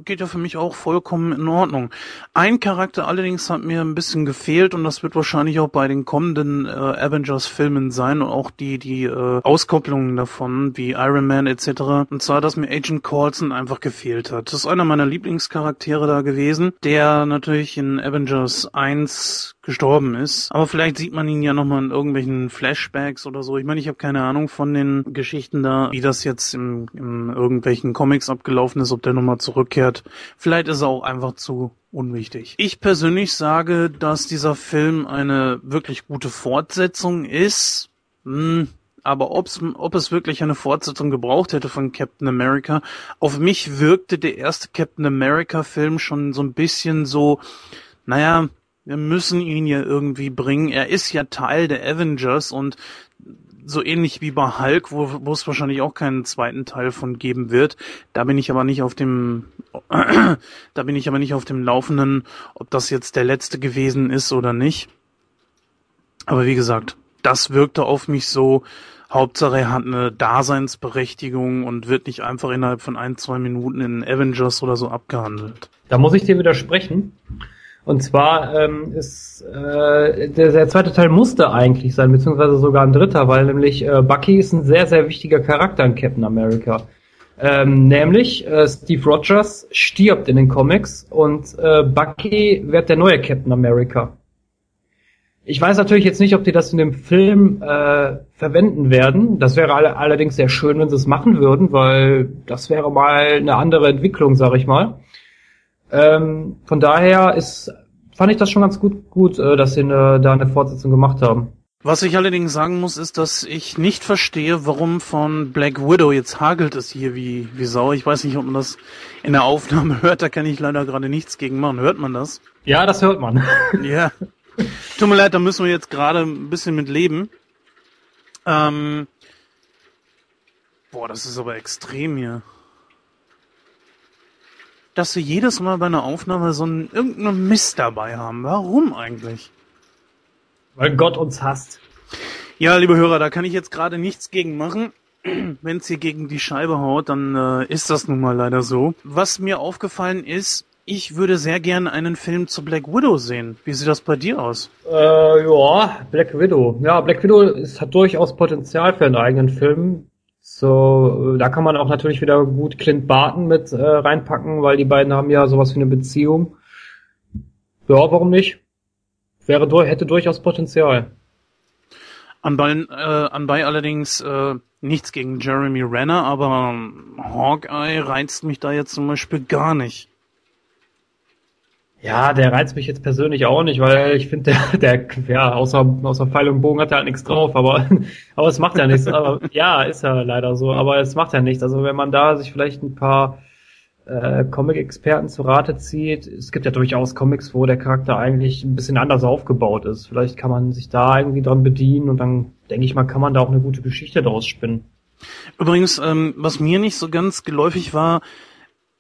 geht ja für mich auch vollkommen in Ordnung. Ein Charakter allerdings hat mir ein bisschen gefehlt und das wird wahrscheinlich auch bei den kommenden äh, Avengers-Filmen sein und auch die die äh, Auskopplungen davon, wie Iron Man etc. Und zwar, dass mir Agent Coulson einfach gefehlt hat. Das ist einer meiner Lieblingscharaktere da gewesen, der natürlich in Avengers 1 gestorben ist. Aber vielleicht sieht man ihn ja nochmal in irgendwelchen Flashbacks oder so. Ich meine, ich habe keine Ahnung von den Geschichten da, wie das jetzt im, in irgendwelchen Comics abgelaufen ist, ob der nochmal zurückkehrt. Vielleicht ist er auch einfach zu unwichtig. Ich persönlich sage, dass dieser Film eine wirklich gute Fortsetzung ist. Hm, aber ob's, ob es wirklich eine Fortsetzung gebraucht hätte von Captain America, auf mich wirkte der erste Captain America Film schon so ein bisschen so, naja, wir müssen ihn ja irgendwie bringen. Er ist ja Teil der Avengers und so ähnlich wie bei Hulk, wo, wo es wahrscheinlich auch keinen zweiten Teil von geben wird. Da bin ich aber nicht auf dem, da bin ich aber nicht auf dem Laufenden, ob das jetzt der letzte gewesen ist oder nicht. Aber wie gesagt, das wirkte auf mich so, Hauptsache er hat eine Daseinsberechtigung und wird nicht einfach innerhalb von ein, zwei Minuten in Avengers oder so abgehandelt. Da muss ich dir widersprechen. Und zwar ähm, ist äh, der, der zweite Teil musste eigentlich sein, beziehungsweise sogar ein dritter, weil nämlich äh, Bucky ist ein sehr, sehr wichtiger Charakter in Captain America. Ähm, nämlich äh, Steve Rogers stirbt in den Comics und äh, Bucky wird der neue Captain America. Ich weiß natürlich jetzt nicht, ob die das in dem Film äh, verwenden werden. Das wäre all allerdings sehr schön, wenn sie es machen würden, weil das wäre mal eine andere Entwicklung, sag ich mal. Ähm, von daher ist, fand ich das schon ganz gut, gut, äh, dass sie eine, da eine Fortsetzung gemacht haben. Was ich allerdings sagen muss, ist, dass ich nicht verstehe, warum von Black Widow jetzt hagelt es hier wie, wie Sau. Ich weiß nicht, ob man das in der Aufnahme hört, da kann ich leider gerade nichts gegen machen. Hört man das? Ja, das hört man. ja. Tut mir leid, da müssen wir jetzt gerade ein bisschen mit leben. Ähm, boah, das ist aber extrem hier dass sie jedes Mal bei einer Aufnahme so einen irgendeinen Mist dabei haben. Warum eigentlich? Weil Gott uns hasst. Ja, liebe Hörer, da kann ich jetzt gerade nichts gegen machen. Wenn es hier gegen die Scheibe haut, dann äh, ist das nun mal leider so. Was mir aufgefallen ist, ich würde sehr gerne einen Film zu Black Widow sehen. Wie sieht das bei dir aus? Äh, ja, Black Widow. Ja, Black Widow ist, hat durchaus Potenzial für einen eigenen Film. So, da kann man auch natürlich wieder gut Clint Barton mit äh, reinpacken, weil die beiden haben ja sowas wie eine Beziehung. Ja, warum nicht? Wäre hätte durchaus Potenzial. Anbei, äh, anbei allerdings äh, nichts gegen Jeremy Renner, aber ähm, Hawkeye reizt mich da jetzt zum Beispiel gar nicht. Ja, der reizt mich jetzt persönlich auch nicht, weil ich finde, der, der, ja, außer, außer Pfeil und Bogen hat er halt nichts drauf, aber, aber es macht ja nichts. Aber, ja, ist ja leider so, aber es macht ja nichts. Also wenn man da sich vielleicht ein paar äh, Comic-Experten zu Rate zieht, es gibt ja durchaus Comics, wo der Charakter eigentlich ein bisschen anders aufgebaut ist. Vielleicht kann man sich da irgendwie dran bedienen und dann denke ich mal, kann man da auch eine gute Geschichte draus spinnen. Übrigens, ähm, was mir nicht so ganz geläufig war,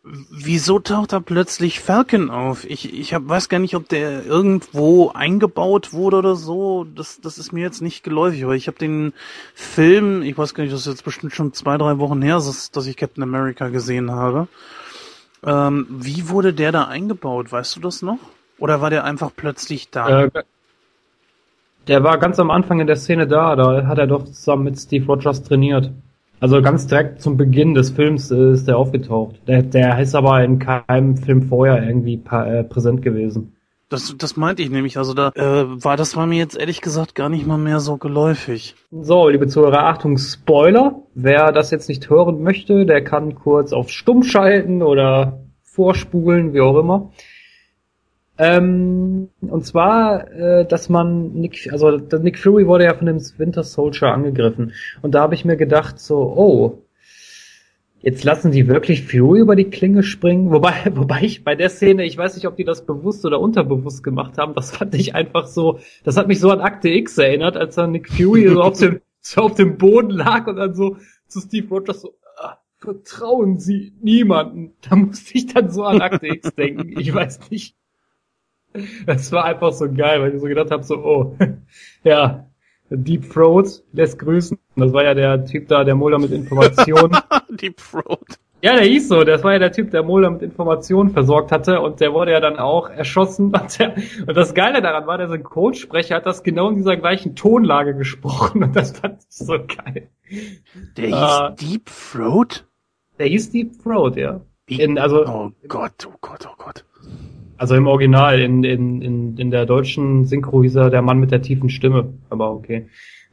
Wieso taucht da plötzlich Falcon auf? Ich, ich hab, weiß gar nicht, ob der irgendwo eingebaut wurde oder so. Das, das ist mir jetzt nicht geläufig, aber ich habe den Film, ich weiß gar nicht, das ist jetzt bestimmt schon zwei, drei Wochen her, dass, dass ich Captain America gesehen habe. Ähm, wie wurde der da eingebaut? Weißt du das noch? Oder war der einfach plötzlich da? Äh, der war ganz am Anfang in der Szene da, da hat er doch zusammen mit Steve Rogers trainiert. Also ganz direkt zum Beginn des Films äh, ist der aufgetaucht. Der, der ist aber in keinem Film vorher irgendwie äh, präsent gewesen. Das, das meinte ich nämlich. Also da äh, war das war mir jetzt ehrlich gesagt gar nicht mal mehr so geläufig. So, liebe Zuhörer, Achtung, Spoiler. Wer das jetzt nicht hören möchte, der kann kurz auf Stumm schalten oder vorspulen, wie auch immer. Ähm, und zwar, äh, dass man Nick, also Nick Fury wurde ja von dem Winter Soldier angegriffen. Und da habe ich mir gedacht, so, oh, jetzt lassen die wirklich Fury über die Klinge springen. Wobei, wobei ich bei der Szene, ich weiß nicht, ob die das bewusst oder unterbewusst gemacht haben, das fand ich einfach so, das hat mich so an Akte X erinnert, als dann Nick Fury so auf dem, so auf dem Boden lag und dann so zu Steve Rogers so, ah, vertrauen Sie niemanden. Da musste ich dann so an Akte X denken. Ich weiß nicht. Das war einfach so geil, weil ich so gedacht habe, so, oh, ja, Deep Throat lässt grüßen. Das war ja der Typ da, der Mulder mit Informationen. Deep Throat. Ja, der hieß so. Das war ja der Typ, der Mulder mit Informationen versorgt hatte und der wurde ja dann auch erschossen. Und, der, und das Geile daran war, der Synchronsprecher hat das genau in dieser gleichen Tonlage gesprochen und das fand ich so geil. Der hieß Deep Throat? Der hieß Deep Throat, ja. In, also, oh Gott, oh Gott, oh Gott. Also im Original, in, in, in, in der deutschen Synchro hieß er der Mann mit der tiefen Stimme. Aber okay.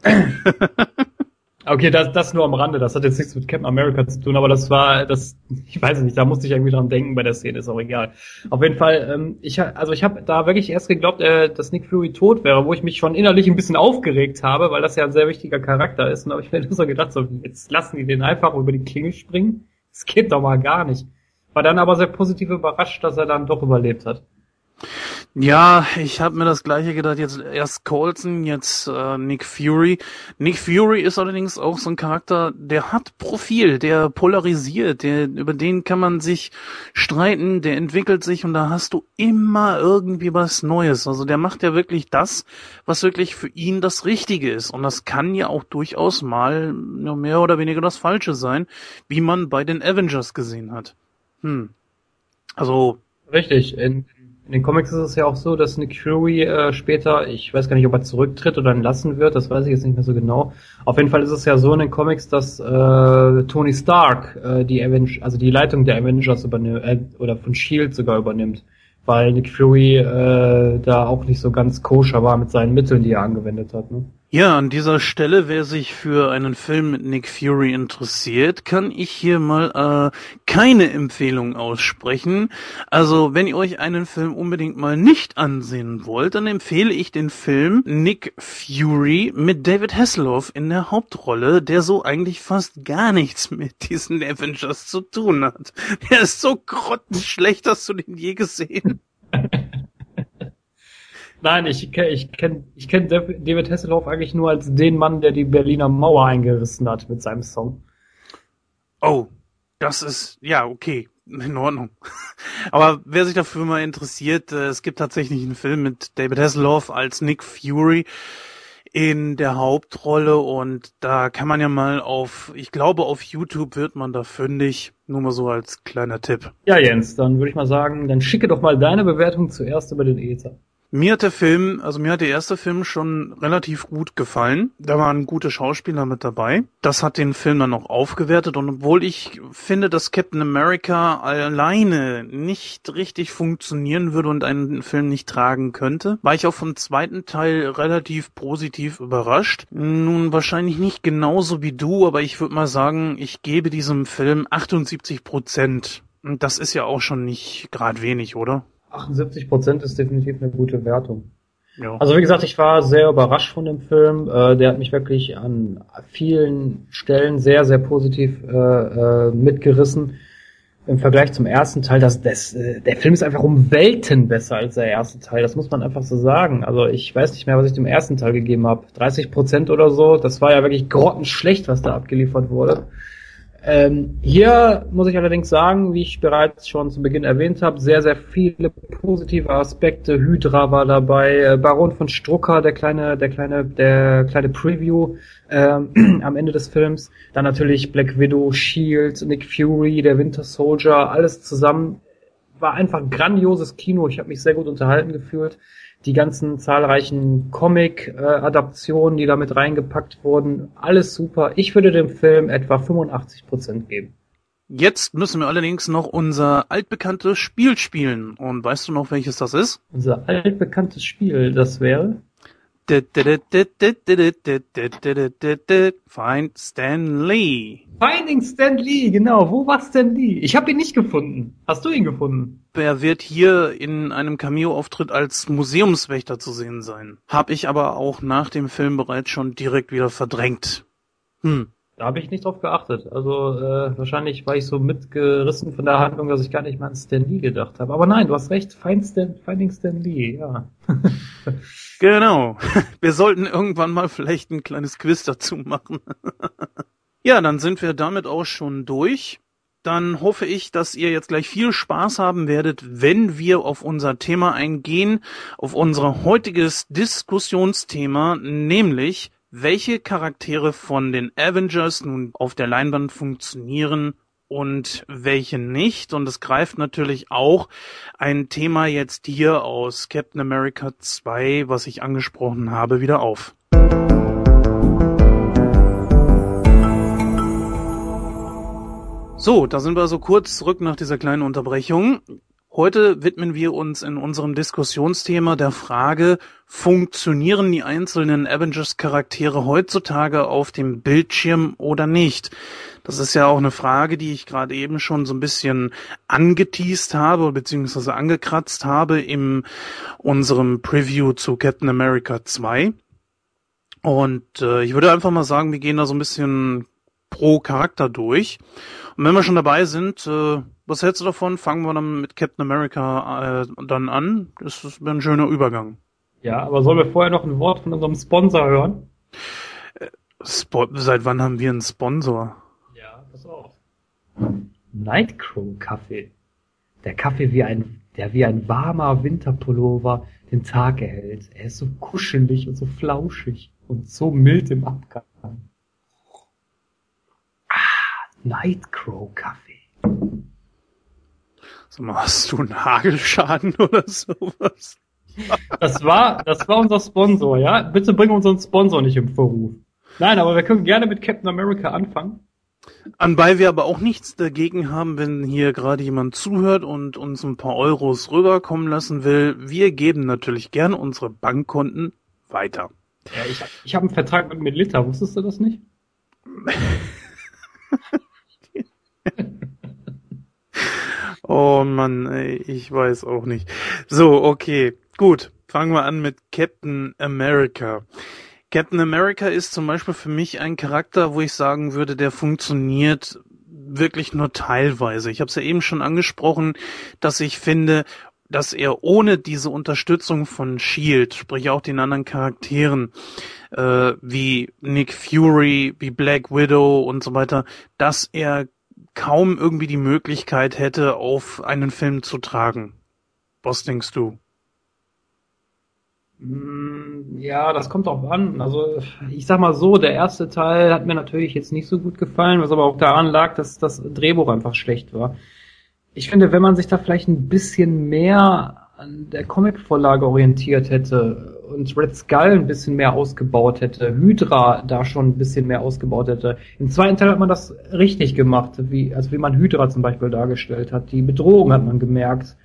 okay, das, das nur am Rande. Das hat jetzt nichts mit Captain America zu tun, aber das war, das, ich weiß nicht, da musste ich irgendwie dran denken bei der Szene, ist auch egal. Auf jeden Fall, ähm, ich, also ich habe da wirklich erst geglaubt, äh, dass Nick Fury tot wäre, wo ich mich schon innerlich ein bisschen aufgeregt habe, weil das ja ein sehr wichtiger Charakter ist. Und habe ich mir so gedacht, so, jetzt lassen die den einfach über die Klinge springen. Das geht doch mal gar nicht. War dann aber sehr positiv überrascht, dass er dann doch überlebt hat. Ja, ich habe mir das gleiche gedacht. Jetzt erst Colson, jetzt äh, Nick Fury. Nick Fury ist allerdings auch so ein Charakter, der hat Profil, der polarisiert, der über den kann man sich streiten, der entwickelt sich und da hast du immer irgendwie was Neues. Also der macht ja wirklich das, was wirklich für ihn das Richtige ist. Und das kann ja auch durchaus mal mehr oder weniger das Falsche sein, wie man bei den Avengers gesehen hat. Hm. Also. Richtig. In, in den Comics ist es ja auch so, dass Nick Fury äh, später, ich weiß gar nicht, ob er zurücktritt oder entlassen wird, das weiß ich jetzt nicht mehr so genau. Auf jeden Fall ist es ja so in den Comics, dass äh, Tony Stark äh, die Avengers, also die Leitung der Avengers übernimmt, äh, oder von Shield sogar übernimmt, weil Nick Fury äh, da auch nicht so ganz koscher war mit seinen Mitteln, die er angewendet hat. Ne? Ja, an dieser Stelle, wer sich für einen Film mit Nick Fury interessiert, kann ich hier mal äh, keine Empfehlung aussprechen. Also, wenn ihr euch einen Film unbedingt mal nicht ansehen wollt, dann empfehle ich den Film Nick Fury mit David Hasselhoff in der Hauptrolle, der so eigentlich fast gar nichts mit diesen Avengers zu tun hat. Der ist so grottenschlecht, hast du den je gesehen? Nein, ich, ich kenne ich kenn David Hasselhoff eigentlich nur als den Mann, der die Berliner Mauer eingerissen hat mit seinem Song. Oh, das ist, ja, okay, in Ordnung. Aber wer sich dafür mal interessiert, äh, es gibt tatsächlich einen Film mit David Hasselhoff als Nick Fury in der Hauptrolle und da kann man ja mal auf, ich glaube auf YouTube wird man da fündig, nur mal so als kleiner Tipp. Ja Jens, dann würde ich mal sagen, dann schicke doch mal deine Bewertung zuerst über den Ether. Mir hat der Film, also mir hat der erste Film schon relativ gut gefallen. Da waren gute Schauspieler mit dabei. Das hat den Film dann noch aufgewertet und obwohl ich finde, dass Captain America alleine nicht richtig funktionieren würde und einen Film nicht tragen könnte, war ich auch vom zweiten Teil relativ positiv überrascht. Nun wahrscheinlich nicht genauso wie du, aber ich würde mal sagen, ich gebe diesem Film 78 Prozent. Das ist ja auch schon nicht gerade wenig, oder? 78 Prozent ist definitiv eine gute Wertung. Ja. Also wie gesagt, ich war sehr überrascht von dem Film. Äh, der hat mich wirklich an vielen Stellen sehr, sehr positiv äh, äh, mitgerissen. Im Vergleich zum ersten Teil, das, das, äh, der Film ist einfach um Welten besser als der erste Teil. Das muss man einfach so sagen. Also ich weiß nicht mehr, was ich dem ersten Teil gegeben habe. 30 Prozent oder so. Das war ja wirklich grottenschlecht, was da abgeliefert wurde. Ähm, hier muss ich allerdings sagen, wie ich bereits schon zu Beginn erwähnt habe, sehr, sehr viele positive Aspekte. Hydra war dabei, äh, Baron von Strucker, der kleine, der kleine, der kleine Preview ähm, am Ende des Films. Dann natürlich Black Widow, Shield, Nick Fury, der Winter Soldier, alles zusammen. War einfach grandioses Kino. Ich habe mich sehr gut unterhalten gefühlt die ganzen zahlreichen Comic-Adaptionen, die da mit reingepackt wurden, alles super. Ich würde dem Film etwa 85% geben. Jetzt müssen wir allerdings noch unser altbekanntes Spiel spielen. Und weißt du noch, welches das ist? Unser altbekanntes Spiel, das wäre? Find Stan Lee. Finding Stan Lee, genau. Wo war Stan Lee? Ich habe ihn nicht gefunden. Hast du ihn gefunden? Er wird hier in einem Cameo-Auftritt als Museumswächter zu sehen sein. Hab ich aber auch nach dem Film bereits schon direkt wieder verdrängt. Hm. Da habe ich nicht drauf geachtet. Also äh, wahrscheinlich war ich so mitgerissen von der Handlung, dass ich gar nicht mal an Stan Lee gedacht habe. Aber nein, du hast recht, Find Stan, Finding Stan Lee, ja. genau. Wir sollten irgendwann mal vielleicht ein kleines Quiz dazu machen. ja, dann sind wir damit auch schon durch. Dann hoffe ich, dass ihr jetzt gleich viel Spaß haben werdet, wenn wir auf unser Thema eingehen, auf unser heutiges Diskussionsthema, nämlich welche Charaktere von den Avengers nun auf der Leinwand funktionieren und welche nicht. Und es greift natürlich auch ein Thema jetzt hier aus Captain America 2, was ich angesprochen habe, wieder auf. So, da sind wir also kurz zurück nach dieser kleinen Unterbrechung. Heute widmen wir uns in unserem Diskussionsthema der Frage, funktionieren die einzelnen Avengers-Charaktere heutzutage auf dem Bildschirm oder nicht? Das ist ja auch eine Frage, die ich gerade eben schon so ein bisschen angeteased habe, beziehungsweise angekratzt habe in unserem Preview zu Captain America 2. Und äh, ich würde einfach mal sagen, wir gehen da so ein bisschen pro Charakter durch. Und wenn wir schon dabei sind, äh, was hältst du davon? Fangen wir dann mit Captain America äh, dann an. Das ist ein schöner Übergang. Ja, aber sollen wir vorher noch ein Wort von unserem Sponsor hören? Äh, Spo seit wann haben wir einen Sponsor? Pass auf. Nightcrow Kaffee. Der Kaffee wie ein, der wie ein warmer Winterpullover den Tag erhält. Er ist so kuschelig und so flauschig und so mild im Abgang. Ah, Nightcrow Kaffee. Sag mal, hast du einen Hagelschaden oder sowas? Das war, das war unser Sponsor, ja? Bitte bring unseren Sponsor nicht im Vorruf. Nein, aber wir können gerne mit Captain America anfangen. Anbei wir aber auch nichts dagegen haben, wenn hier gerade jemand zuhört und uns ein paar Euros rüberkommen lassen will. Wir geben natürlich gerne unsere Bankkonten weiter. Ja, ich, ich habe einen Vertrag mit Melita, wusstest du das nicht? Oh Mann, ey, ich weiß auch nicht. So, okay, gut. Fangen wir an mit Captain America. Captain America ist zum Beispiel für mich ein Charakter, wo ich sagen würde, der funktioniert wirklich nur teilweise. Ich habe es ja eben schon angesprochen, dass ich finde, dass er ohne diese Unterstützung von Shield, sprich auch den anderen Charakteren, äh, wie Nick Fury, wie Black Widow und so weiter, dass er kaum irgendwie die Möglichkeit hätte, auf einen Film zu tragen. Was denkst du? Mm, ja, das kommt auch an. Also ich sag mal so, der erste Teil hat mir natürlich jetzt nicht so gut gefallen, was aber auch daran lag, dass das Drehbuch einfach schlecht war. Ich finde, wenn man sich da vielleicht ein bisschen mehr an der Comicvorlage orientiert hätte und Red Skull ein bisschen mehr ausgebaut hätte, Hydra da schon ein bisschen mehr ausgebaut hätte. Im zweiten Teil hat man das richtig gemacht, wie, also wie man Hydra zum Beispiel dargestellt hat. Die Bedrohung hat man gemerkt.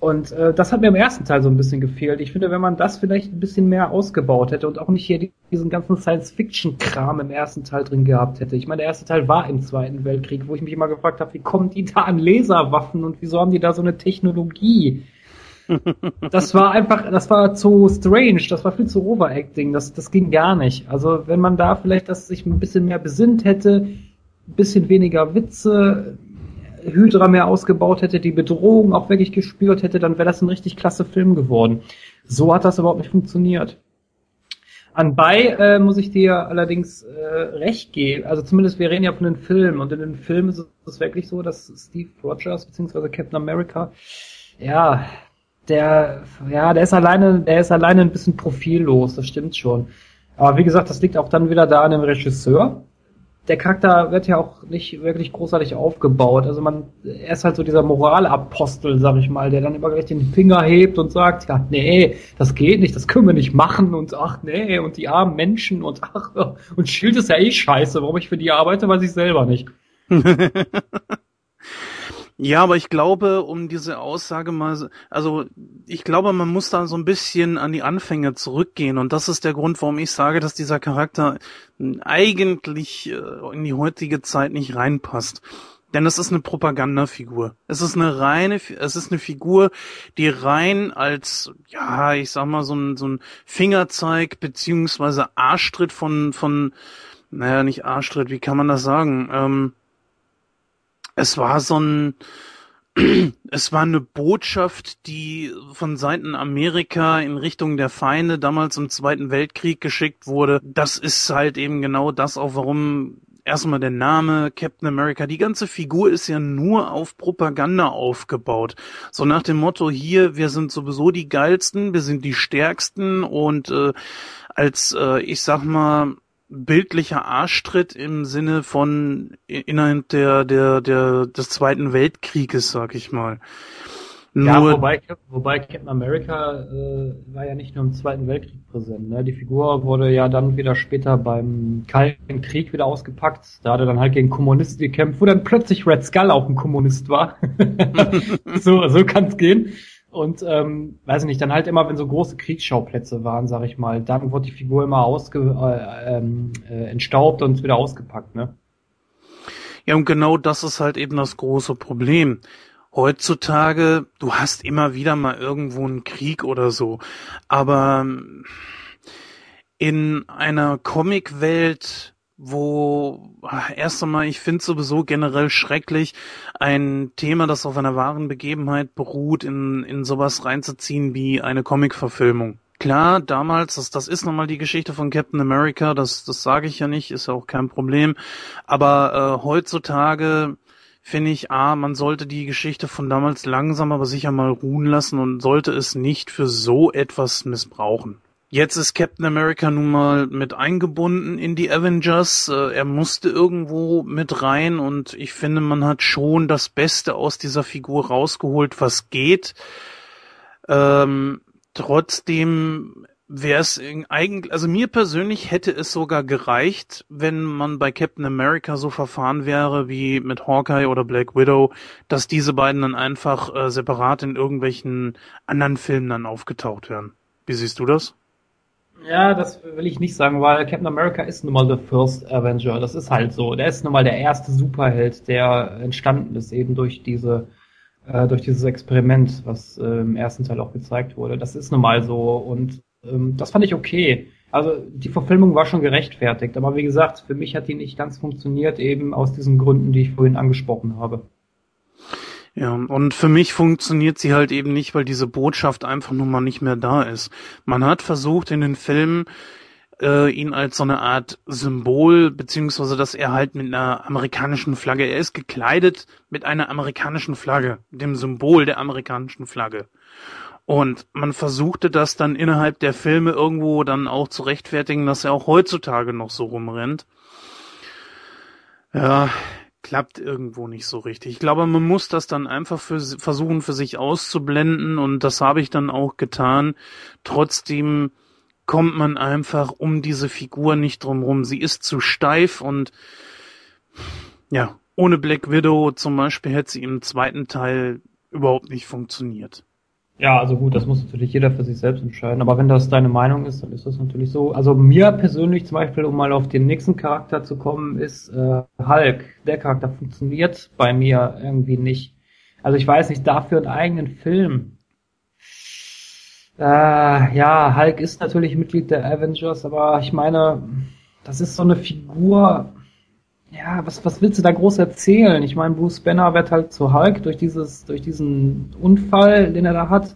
Und äh, das hat mir im ersten Teil so ein bisschen gefehlt. Ich finde, wenn man das vielleicht ein bisschen mehr ausgebaut hätte und auch nicht hier diesen ganzen Science-Fiction-Kram im ersten Teil drin gehabt hätte. Ich meine, der erste Teil war im Zweiten Weltkrieg, wo ich mich immer gefragt habe, wie kommen die da an Laserwaffen und wieso haben die da so eine Technologie? das war einfach, das war zu strange, das war viel zu overacting, das, das ging gar nicht. Also wenn man da vielleicht das sich ein bisschen mehr besinnt hätte, ein bisschen weniger Witze, Hydra mehr ausgebaut hätte, die Bedrohung auch wirklich gespürt hätte, dann wäre das ein richtig klasse Film geworden. So hat das überhaupt nicht funktioniert. Anbei äh, muss ich dir allerdings äh, recht geben. Also zumindest wir reden ja von den Filmen und in den Filmen ist es wirklich so, dass Steve Rogers bzw. Captain America ja der, ja, der ist alleine, der ist alleine ein bisschen profillos, das stimmt schon. Aber wie gesagt, das liegt auch dann wieder da an dem Regisseur. Der Charakter wird ja auch nicht wirklich großartig aufgebaut. Also man, er ist halt so dieser Moralapostel, sag ich mal, der dann immer gleich den Finger hebt und sagt, ja, nee, das geht nicht, das können wir nicht machen und ach nee, und die armen Menschen und ach, und Schild ist ja eh scheiße, warum ich für die arbeite, weiß ich selber nicht. Ja, aber ich glaube, um diese Aussage mal, also ich glaube, man muss da so ein bisschen an die Anfänge zurückgehen und das ist der Grund, warum ich sage, dass dieser Charakter eigentlich äh, in die heutige Zeit nicht reinpasst. Denn es ist eine Propagandafigur. Es ist eine reine, es ist eine Figur, die rein als, ja, ich sag mal, so ein, so ein Fingerzeig beziehungsweise Arschtritt von, von, naja, nicht Arschtritt, wie kann man das sagen? Ähm, es war so ein, es war eine Botschaft, die von Seiten Amerika in Richtung der Feinde damals im Zweiten Weltkrieg geschickt wurde. Das ist halt eben genau das auch, warum erstmal der Name Captain America. Die ganze Figur ist ja nur auf Propaganda aufgebaut. So nach dem Motto hier, wir sind sowieso die geilsten, wir sind die stärksten und äh, als, äh, ich sag mal, bildlicher Arschtritt im Sinne von innerhalb der, der, der, des Zweiten Weltkrieges, sag ich mal. Ja, wobei, wobei Captain America äh, war ja nicht nur im Zweiten Weltkrieg präsent. Ne? Die Figur wurde ja dann wieder später beim Kalten Krieg wieder ausgepackt. Da hat er dann halt gegen Kommunisten gekämpft, wo dann plötzlich Red Skull auch ein Kommunist war. so so kann es gehen. Und ähm, weiß ich nicht, dann halt immer, wenn so große Kriegsschauplätze waren, sag ich mal, dann wurde die Figur immer ausge, äh, ähm, äh, entstaubt und wieder ausgepackt, ne? Ja, und genau das ist halt eben das große Problem. Heutzutage, du hast immer wieder mal irgendwo einen Krieg oder so, aber in einer Comicwelt wo erst einmal, ich finde sowieso generell schrecklich, ein Thema, das auf einer wahren Begebenheit beruht, in, in sowas reinzuziehen wie eine Comic-Verfilmung. Klar, damals, das, das ist nochmal die Geschichte von Captain America, das, das sage ich ja nicht, ist ja auch kein Problem. Aber äh, heutzutage finde ich, ah, man sollte die Geschichte von damals langsam aber sicher mal ruhen lassen und sollte es nicht für so etwas missbrauchen. Jetzt ist Captain America nun mal mit eingebunden in die Avengers. Äh, er musste irgendwo mit rein und ich finde, man hat schon das Beste aus dieser Figur rausgeholt, was geht. Ähm, trotzdem wäre es eigentlich, also mir persönlich hätte es sogar gereicht, wenn man bei Captain America so verfahren wäre wie mit Hawkeye oder Black Widow, dass diese beiden dann einfach äh, separat in irgendwelchen anderen Filmen dann aufgetaucht wären. Wie siehst du das? Ja, das will ich nicht sagen, weil Captain America ist nun mal the first Avenger. Das ist halt so. Der ist nun mal der erste Superheld, der entstanden ist eben durch diese äh, durch dieses Experiment, was äh, im ersten Teil auch gezeigt wurde. Das ist nun mal so und ähm, das fand ich okay. Also die Verfilmung war schon gerechtfertigt, aber wie gesagt, für mich hat die nicht ganz funktioniert, eben aus diesen Gründen, die ich vorhin angesprochen habe. Ja, und für mich funktioniert sie halt eben nicht, weil diese Botschaft einfach nun mal nicht mehr da ist. Man hat versucht in den Filmen äh, ihn als so eine Art Symbol, beziehungsweise dass er halt mit einer amerikanischen Flagge, er ist gekleidet mit einer amerikanischen Flagge, dem Symbol der amerikanischen Flagge. Und man versuchte das dann innerhalb der Filme irgendwo dann auch zu rechtfertigen, dass er auch heutzutage noch so rumrennt. Ja, klappt irgendwo nicht so richtig. Ich glaube, man muss das dann einfach für, versuchen für sich auszublenden und das habe ich dann auch getan. Trotzdem kommt man einfach um diese Figur nicht drumherum. Sie ist zu steif und ja, ohne Black Widow zum Beispiel hätte sie im zweiten Teil überhaupt nicht funktioniert. Ja, also gut, das muss natürlich jeder für sich selbst entscheiden. Aber wenn das deine Meinung ist, dann ist das natürlich so. Also mir persönlich zum Beispiel, um mal auf den nächsten Charakter zu kommen, ist äh, Hulk. Der Charakter funktioniert bei mir irgendwie nicht. Also ich weiß nicht, dafür einen eigenen Film. Äh, ja, Hulk ist natürlich Mitglied der Avengers, aber ich meine, das ist so eine Figur, ja, was, was willst du da groß erzählen? Ich meine, Bruce Banner wird halt zu Hulk durch dieses, durch diesen Unfall, den er da hat.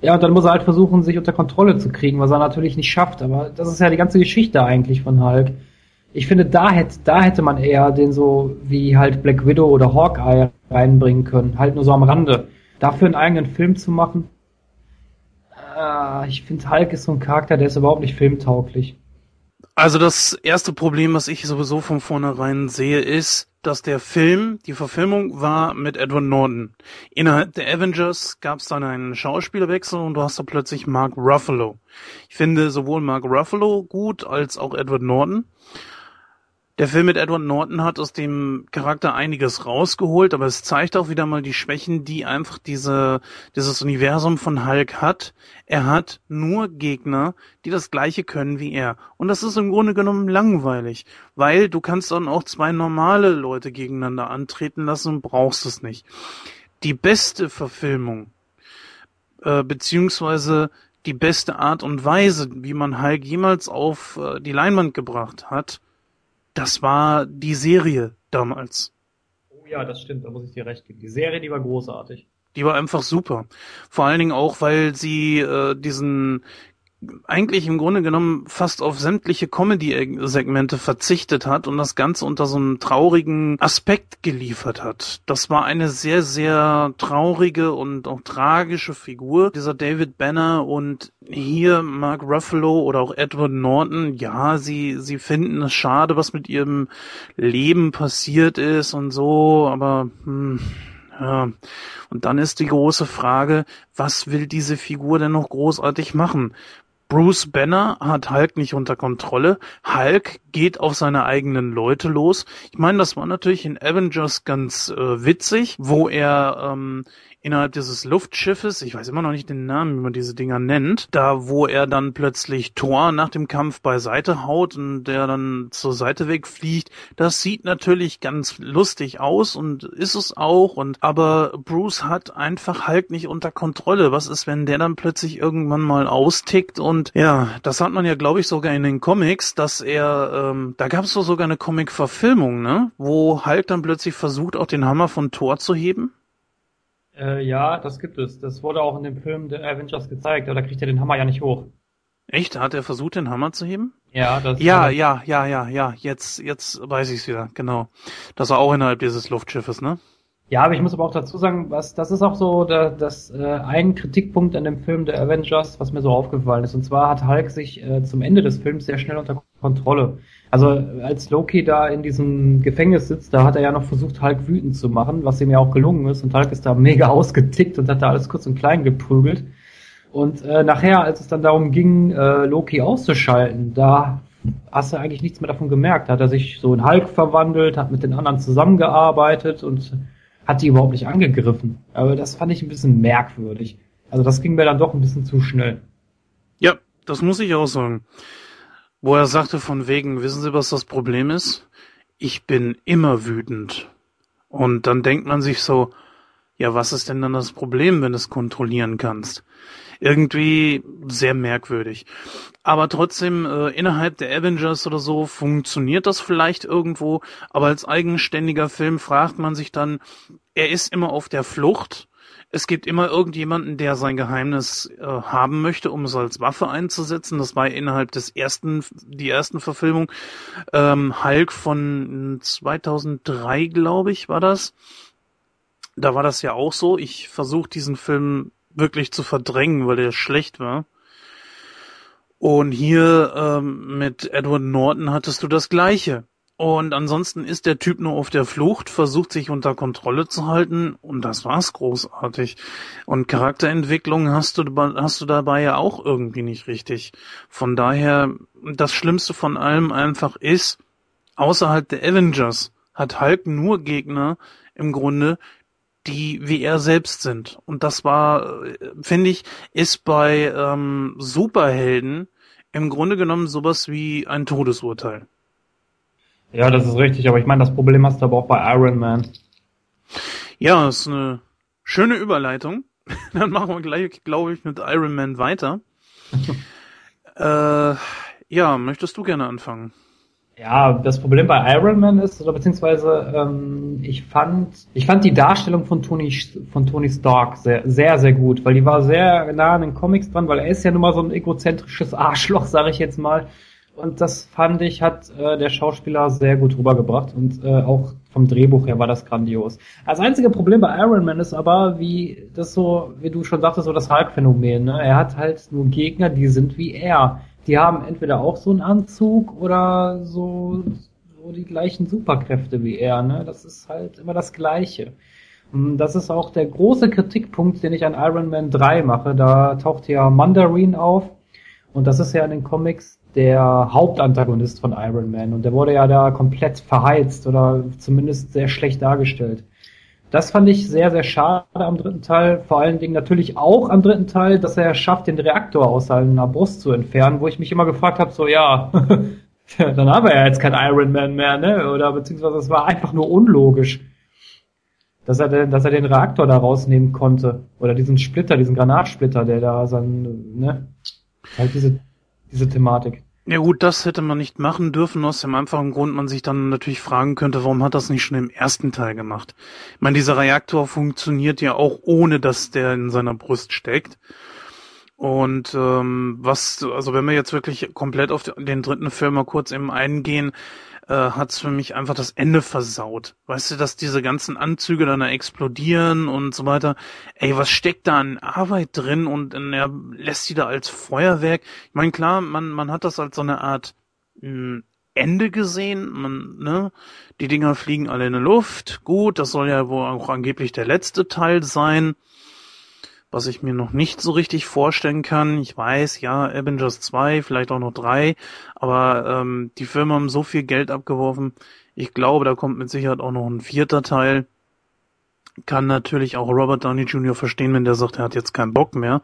Ja, und dann muss er halt versuchen, sich unter Kontrolle zu kriegen, was er natürlich nicht schafft. Aber das ist ja die ganze Geschichte eigentlich von Hulk. Ich finde, da hätte, da hätte man eher den so wie halt Black Widow oder Hawkeye reinbringen können. Halt nur so am Rande. Dafür einen eigenen Film zu machen. Äh, ich finde, Hulk ist so ein Charakter, der ist überhaupt nicht filmtauglich. Also das erste Problem, was ich sowieso von vornherein sehe, ist, dass der Film, die Verfilmung war mit Edward Norton. Innerhalb der Avengers gab es dann einen Schauspielerwechsel und du hast da plötzlich Mark Ruffalo. Ich finde sowohl Mark Ruffalo gut als auch Edward Norton. Der Film mit Edward Norton hat aus dem Charakter einiges rausgeholt, aber es zeigt auch wieder mal die Schwächen, die einfach diese, dieses Universum von Hulk hat. Er hat nur Gegner, die das gleiche können wie er. Und das ist im Grunde genommen langweilig, weil du kannst dann auch zwei normale Leute gegeneinander antreten lassen und brauchst es nicht. Die beste Verfilmung, äh, beziehungsweise die beste Art und Weise, wie man Hulk jemals auf äh, die Leinwand gebracht hat, das war die Serie damals. Oh ja, das stimmt, da muss ich dir recht geben. Die Serie, die war großartig. Die war einfach super. Vor allen Dingen auch, weil sie äh, diesen eigentlich im Grunde genommen fast auf sämtliche Comedy-Segmente verzichtet hat und das Ganze unter so einem traurigen Aspekt geliefert hat. Das war eine sehr, sehr traurige und auch tragische Figur, dieser David Banner und hier Mark Ruffalo oder auch Edward Norton, ja, sie, sie finden es schade, was mit ihrem Leben passiert ist und so, aber hm, ja. Und dann ist die große Frage, was will diese Figur denn noch großartig machen? Bruce Banner hat Hulk nicht unter Kontrolle. Hulk geht auf seine eigenen Leute los. Ich meine, das war natürlich in Avengers ganz äh, witzig, wo er ähm, innerhalb dieses Luftschiffes, ich weiß immer noch nicht den Namen, wie man diese Dinger nennt, da wo er dann plötzlich Thor nach dem Kampf beiseite haut und der dann zur Seite wegfliegt, das sieht natürlich ganz lustig aus und ist es auch und aber Bruce hat einfach Hulk nicht unter Kontrolle. Was ist, wenn der dann plötzlich irgendwann mal austickt und ja, das hat man ja glaube ich sogar in den Comics, dass er, ähm, da gab es doch sogar eine Comic-Verfilmung, ne, wo Hulk dann plötzlich versucht, auch den Hammer von Thor zu heben. Äh, ja, das gibt es. Das wurde auch in dem Film der Avengers gezeigt, aber da kriegt er den Hammer ja nicht hoch. Echt? Hat er versucht, den Hammer zu heben? Ja, das Ja, ja, ja, ja, ja. Jetzt, jetzt weiß ich es wieder. Genau. Das war auch innerhalb dieses Luftschiffes, ne? Ja, aber ich muss aber auch dazu sagen, was das ist auch so da, das äh, ein Kritikpunkt an dem Film der Avengers, was mir so aufgefallen ist. Und zwar hat Hulk sich äh, zum Ende des Films sehr schnell unter Kontrolle. Also als Loki da in diesem Gefängnis sitzt, da hat er ja noch versucht, Hulk wütend zu machen, was ihm ja auch gelungen ist. Und Hulk ist da mega ausgetickt und hat da alles kurz und klein geprügelt. Und äh, nachher, als es dann darum ging, äh, Loki auszuschalten, da hast du eigentlich nichts mehr davon gemerkt. Da hat er sich so in Hulk verwandelt, hat mit den anderen zusammengearbeitet und hat die überhaupt nicht angegriffen. Aber das fand ich ein bisschen merkwürdig. Also das ging mir dann doch ein bisschen zu schnell. Ja, das muss ich auch sagen wo er sagte von wegen, wissen Sie, was das Problem ist? Ich bin immer wütend. Und dann denkt man sich so, ja, was ist denn dann das Problem, wenn du es kontrollieren kannst? Irgendwie sehr merkwürdig. Aber trotzdem, äh, innerhalb der Avengers oder so funktioniert das vielleicht irgendwo, aber als eigenständiger Film fragt man sich dann, er ist immer auf der Flucht es gibt immer irgendjemanden, der sein Geheimnis äh, haben möchte, um es als Waffe einzusetzen. Das war innerhalb des ersten, die ersten Verfilmung. Ähm, Hulk von 2003, glaube ich, war das. Da war das ja auch so. Ich versuche diesen Film wirklich zu verdrängen, weil der schlecht war. Und hier ähm, mit Edward Norton hattest du das Gleiche. Und ansonsten ist der Typ nur auf der Flucht, versucht sich unter Kontrolle zu halten und das war's großartig. Und Charakterentwicklung hast du, hast du dabei ja auch irgendwie nicht richtig. Von daher, das Schlimmste von allem einfach ist, außerhalb der Avengers hat Hulk nur Gegner im Grunde, die wie er selbst sind. Und das war, finde ich, ist bei ähm, Superhelden im Grunde genommen sowas wie ein Todesurteil. Ja, das ist richtig, aber ich meine, das Problem hast du aber auch bei Iron Man. Ja, das ist eine schöne Überleitung. Dann machen wir gleich, glaube ich, mit Iron Man weiter. äh, ja, möchtest du gerne anfangen? Ja, das Problem bei Iron Man ist, oder beziehungsweise ähm, ich fand, ich fand die Darstellung von Tony von Tony Stark sehr, sehr, sehr gut, weil die war sehr nah an den Comics dran, weil er ist ja nun mal so ein egozentrisches Arschloch, sage ich jetzt mal. Und das fand ich, hat äh, der Schauspieler sehr gut rübergebracht und äh, auch vom Drehbuch her war das grandios. Das einzige Problem bei Iron Man ist aber, wie das so, wie du schon sagtest, so das Hulk-Phänomen. Ne? Er hat halt nur Gegner, die sind wie er. Die haben entweder auch so einen Anzug oder so, so die gleichen Superkräfte wie er. Ne? Das ist halt immer das Gleiche. Und das ist auch der große Kritikpunkt, den ich an Iron Man 3 mache. Da taucht ja Mandarin auf. Und das ist ja in den Comics der Hauptantagonist von Iron Man und der wurde ja da komplett verheizt oder zumindest sehr schlecht dargestellt. Das fand ich sehr, sehr schade am dritten Teil. Vor allen Dingen natürlich auch am dritten Teil, dass er schafft, den Reaktor aus seiner Brust zu entfernen, wo ich mich immer gefragt habe, so ja, dann haben wir ja jetzt kein Iron Man mehr, ne? Oder beziehungsweise es war einfach nur unlogisch, dass er, den, dass er den Reaktor da rausnehmen konnte. Oder diesen Splitter, diesen Granatsplitter, der da sein, ne? Halt diese, diese Thematik. Ja gut, das hätte man nicht machen dürfen, aus dem einfachen Grund, man sich dann natürlich fragen könnte, warum hat das nicht schon im ersten Teil gemacht? Ich meine, dieser Reaktor funktioniert ja auch ohne, dass der in seiner Brust steckt. Und ähm, was, also wenn wir jetzt wirklich komplett auf den dritten Film mal kurz eben eingehen, äh, hat's für mich einfach das Ende versaut. Weißt du, dass diese ganzen Anzüge dann da explodieren und so weiter. Ey, was steckt da an Arbeit drin und er lässt die da als Feuerwerk? Ich meine, klar, man, man hat das als so eine Art mh, hm, Ende gesehen. Man, ne, die Dinger fliegen alle in der Luft. Gut, das soll ja wohl auch angeblich der letzte Teil sein was ich mir noch nicht so richtig vorstellen kann. Ich weiß, ja, Avengers 2, vielleicht auch noch 3, aber ähm, die Filme haben so viel Geld abgeworfen. Ich glaube, da kommt mit Sicherheit auch noch ein vierter Teil. Kann natürlich auch Robert Downey Jr. verstehen, wenn der sagt, er hat jetzt keinen Bock mehr.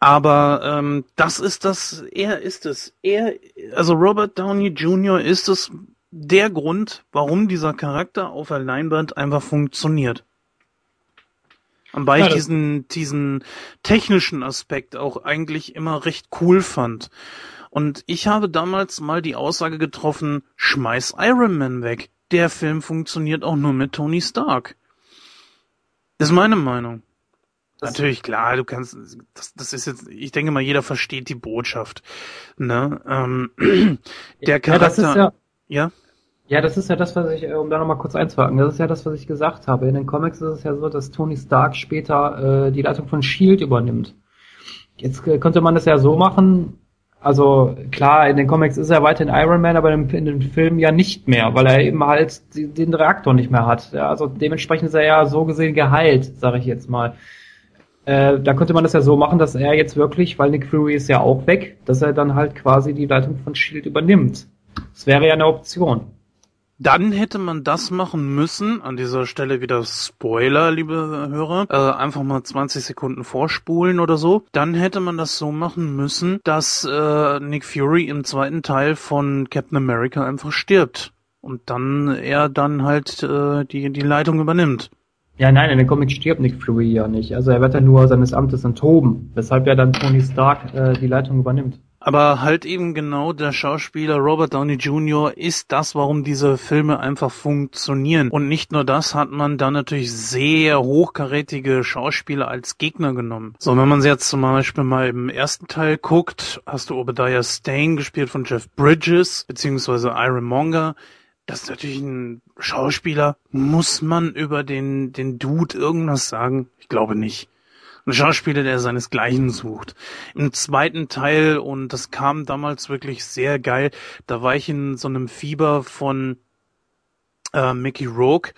Aber ähm, das ist das, er ist es. Er, also Robert Downey Jr. ist es der Grund, warum dieser Charakter auf der Leinwand einfach funktioniert. Weil ja, ich diesen, diesen technischen Aspekt auch eigentlich immer recht cool fand. Und ich habe damals mal die Aussage getroffen, schmeiß Iron Man weg. Der Film funktioniert auch nur mit Tony Stark. Das ist meine Meinung. Natürlich, klar, du kannst, das, das ist jetzt, ich denke mal, jeder versteht die Botschaft. Ne? Ähm, der Charakter. Ja, ja, ja? Das ist ja das, was ich, äh, um da nochmal kurz einzuhaken, das ist ja das, was ich gesagt habe. In den Comics ist es ja so, dass Tony Stark später äh, die Leitung von Shield übernimmt. Jetzt äh, könnte man das ja so machen, also klar, in den Comics ist er weiterhin Iron Man, aber in, den Filmen ja nicht mehr, weil er eben halt den Reaktor nicht mehr hat. Ja, also dementsprechend ist er ja so gesehen geheilt, sage ich jetzt mal. Äh, da könnte man das ja so machen, dass er jetzt wirklich, weil Nick Fury ist ja auch weg, dass er dann halt quasi die Leitung von Shield übernimmt. Das wäre ja eine Option. Dann hätte man das machen müssen, an dieser Stelle wieder Spoiler, liebe Hörer, äh, einfach mal 20 Sekunden vorspulen oder so. Dann hätte man das so machen müssen, dass äh, Nick Fury im zweiten Teil von Captain America einfach stirbt. Und dann er dann halt äh, die, die Leitung übernimmt. Ja, nein, in den Comics stirbt Nick Fury ja nicht. Also er wird ja nur seines Amtes enthoben, weshalb er dann Tony Stark äh, die Leitung übernimmt. Aber halt eben genau der Schauspieler Robert Downey Jr. ist das, warum diese Filme einfach funktionieren. Und nicht nur das hat man dann natürlich sehr hochkarätige Schauspieler als Gegner genommen. So, wenn man jetzt zum Beispiel mal im ersten Teil guckt, hast du Obadiah Stane gespielt von Jeff Bridges, beziehungsweise Iron Monger. Das ist natürlich ein Schauspieler. Muss man über den, den Dude irgendwas sagen? Ich glaube nicht. Ein Schauspieler, der seinesgleichen sucht. Im zweiten Teil, und das kam damals wirklich sehr geil, da war ich in so einem Fieber von äh, Mickey Rourke.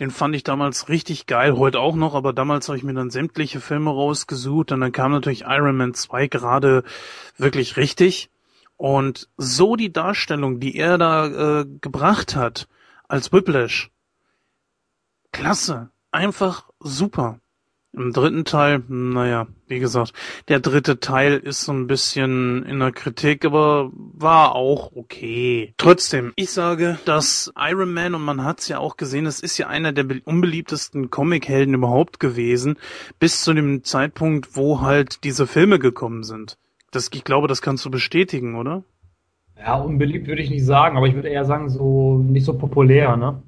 Den fand ich damals richtig geil, heute auch noch, aber damals habe ich mir dann sämtliche Filme rausgesucht und dann kam natürlich Iron Man 2 gerade wirklich richtig. Und so die Darstellung, die er da äh, gebracht hat als Whiplash, klasse, einfach super. Im dritten Teil, naja, wie gesagt, der dritte Teil ist so ein bisschen in der Kritik, aber war auch okay. Trotzdem, ich sage, dass Iron Man, und man hat es ja auch gesehen, es ist ja einer der unbeliebtesten Comichelden überhaupt gewesen, bis zu dem Zeitpunkt, wo halt diese Filme gekommen sind. Das, ich glaube, das kannst du bestätigen, oder? Ja, unbeliebt würde ich nicht sagen, aber ich würde eher sagen, so nicht so populär, ne?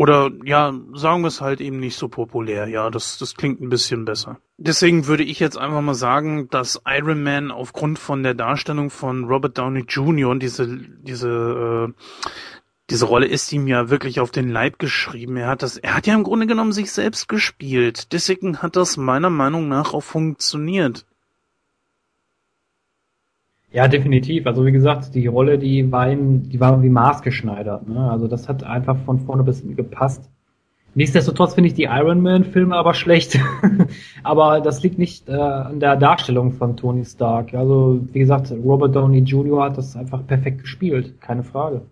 Oder ja, sagen wir es halt eben nicht so populär. Ja, das, das klingt ein bisschen besser. Deswegen würde ich jetzt einfach mal sagen, dass Iron Man aufgrund von der Darstellung von Robert Downey Jr. und diese, diese, äh, diese Rolle ist ihm ja wirklich auf den Leib geschrieben. Er hat das, er hat ja im Grunde genommen sich selbst gespielt. Deswegen hat das meiner Meinung nach auch funktioniert. Ja, definitiv. Also wie gesagt, die Rolle, die war ihm, die war wie maßgeschneidert. Ne? Also das hat einfach von vorne bis hinten gepasst. Nichtsdestotrotz finde ich die Iron Man-Filme aber schlecht. aber das liegt nicht äh, an der Darstellung von Tony Stark. Also wie gesagt, Robert Downey Jr. hat das einfach perfekt gespielt, keine Frage.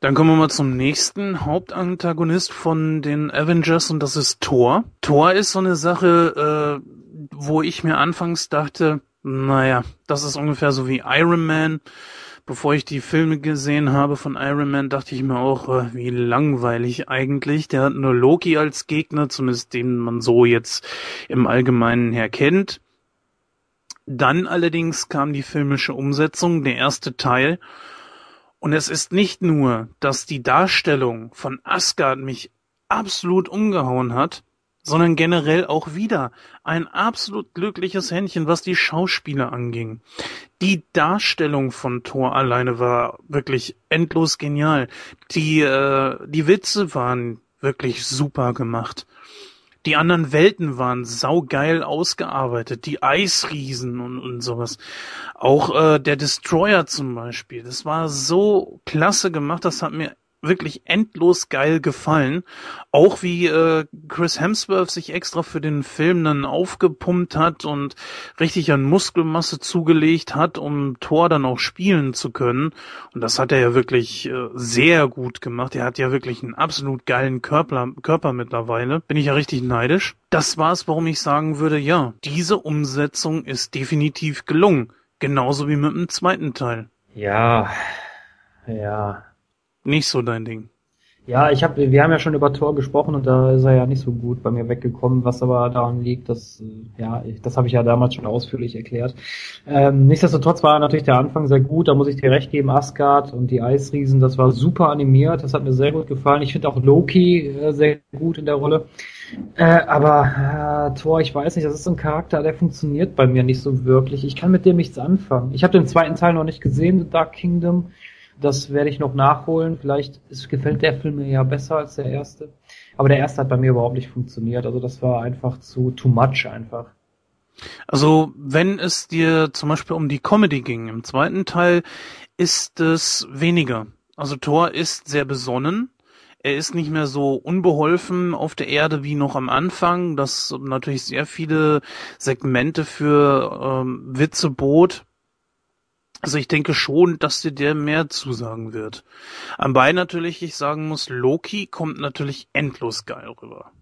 Dann kommen wir mal zum nächsten Hauptantagonist von den Avengers und das ist Thor. Thor ist so eine Sache, äh, wo ich mir anfangs dachte, naja, das ist ungefähr so wie Iron Man. Bevor ich die Filme gesehen habe von Iron Man, dachte ich mir auch, äh, wie langweilig eigentlich. Der hat nur Loki als Gegner, zumindest den man so jetzt im Allgemeinen her kennt. Dann allerdings kam die filmische Umsetzung, der erste Teil. Und es ist nicht nur, dass die Darstellung von Asgard mich absolut umgehauen hat, sondern generell auch wieder ein absolut glückliches Händchen, was die Schauspieler anging. Die Darstellung von Thor alleine war wirklich endlos genial. Die, äh, die Witze waren wirklich super gemacht. Die anderen Welten waren saugeil ausgearbeitet, die Eisriesen und, und sowas. Auch äh, der Destroyer zum Beispiel, das war so klasse gemacht, das hat mir wirklich endlos geil gefallen. Auch wie äh, Chris Hemsworth sich extra für den Film dann aufgepumpt hat und richtig an Muskelmasse zugelegt hat, um Thor dann auch spielen zu können. Und das hat er ja wirklich äh, sehr gut gemacht. Er hat ja wirklich einen absolut geilen Körper, Körper mittlerweile. Bin ich ja richtig neidisch. Das war's, warum ich sagen würde, ja, diese Umsetzung ist definitiv gelungen. Genauso wie mit dem zweiten Teil. Ja, ja, nicht so dein Ding. Ja, ich habe, wir haben ja schon über Tor gesprochen und da ist er ja nicht so gut bei mir weggekommen, was aber daran liegt, dass, äh, ja, das habe ich ja damals schon ausführlich erklärt. Ähm, nichtsdestotrotz war natürlich der Anfang sehr gut, da muss ich dir recht geben, Asgard und die Eisriesen, das war super animiert, das hat mir sehr gut gefallen. Ich finde auch Loki äh, sehr gut in der Rolle. Äh, aber äh, Thor, ich weiß nicht, das ist so ein Charakter, der funktioniert bei mir nicht so wirklich. Ich kann mit dem nichts anfangen. Ich habe den zweiten Teil noch nicht gesehen, The Dark Kingdom. Das werde ich noch nachholen. Vielleicht ist, gefällt der Film mir ja besser als der erste. Aber der erste hat bei mir überhaupt nicht funktioniert. Also das war einfach zu too much einfach. Also wenn es dir zum Beispiel um die Comedy ging, im zweiten Teil ist es weniger. Also Thor ist sehr besonnen. Er ist nicht mehr so unbeholfen auf der Erde wie noch am Anfang, das natürlich sehr viele Segmente für ähm, Witze bot. Also ich denke schon, dass dir der mehr zusagen wird. Anbei natürlich, ich sagen muss, Loki kommt natürlich endlos geil rüber.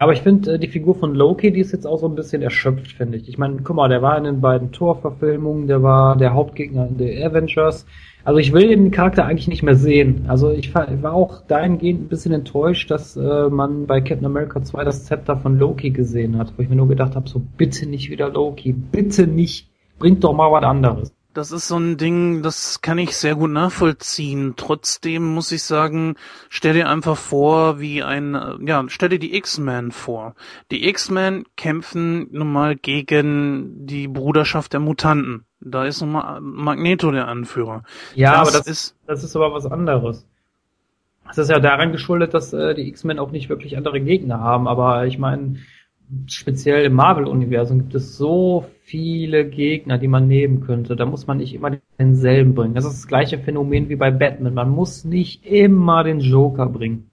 Aber ich finde, äh, die Figur von Loki, die ist jetzt auch so ein bisschen erschöpft, finde ich. Ich meine, guck mal, der war in den beiden Tor-Verfilmungen, der war der Hauptgegner in The Avengers. Also ich will den Charakter eigentlich nicht mehr sehen. Also ich war auch dahingehend ein bisschen enttäuscht, dass äh, man bei Captain America 2 das Zepter von Loki gesehen hat, wo ich mir nur gedacht habe, so bitte nicht wieder Loki, bitte nicht bringt doch mal was anderes. Das ist so ein Ding, das kann ich sehr gut nachvollziehen. Trotzdem muss ich sagen, stell dir einfach vor, wie ein, ja, stell dir die X-Men vor. Die X-Men kämpfen nun mal gegen die Bruderschaft der Mutanten. Da ist nun mal Magneto der Anführer. Ja, das aber das ist, das ist aber was anderes. Das ist ja daran geschuldet, dass äh, die X-Men auch nicht wirklich andere Gegner haben. Aber ich meine, speziell im Marvel-Universum gibt es so viele Gegner, die man nehmen könnte. Da muss man nicht immer denselben bringen. Das ist das gleiche Phänomen wie bei Batman. Man muss nicht immer den Joker bringen.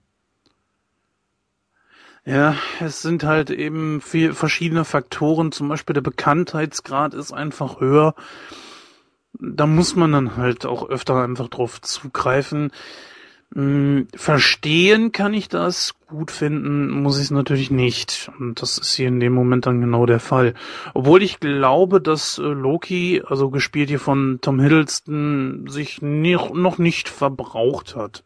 Ja, es sind halt eben viel verschiedene Faktoren. Zum Beispiel der Bekanntheitsgrad ist einfach höher. Da muss man dann halt auch öfter einfach drauf zugreifen. Hm, verstehen kann ich das, gut finden muss ich es natürlich nicht. Und das ist hier in dem Moment dann genau der Fall. Obwohl ich glaube, dass äh, Loki, also gespielt hier von Tom Hiddleston, sich noch nicht verbraucht hat.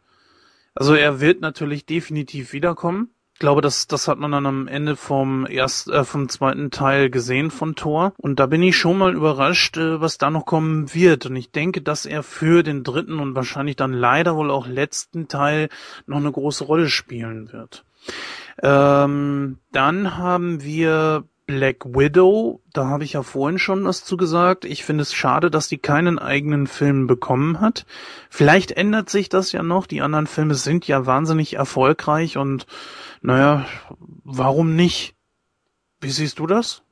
Also er wird natürlich definitiv wiederkommen glaube, das, das hat man dann am Ende vom erst, äh, vom zweiten Teil gesehen von Thor. Und da bin ich schon mal überrascht, äh, was da noch kommen wird. Und ich denke, dass er für den dritten und wahrscheinlich dann leider wohl auch letzten Teil noch eine große Rolle spielen wird. Ähm, dann haben wir Black Widow, da habe ich ja vorhin schon was zu gesagt. Ich finde es schade, dass die keinen eigenen Film bekommen hat. Vielleicht ändert sich das ja noch. Die anderen Filme sind ja wahnsinnig erfolgreich und naja, warum nicht? Wie siehst du das?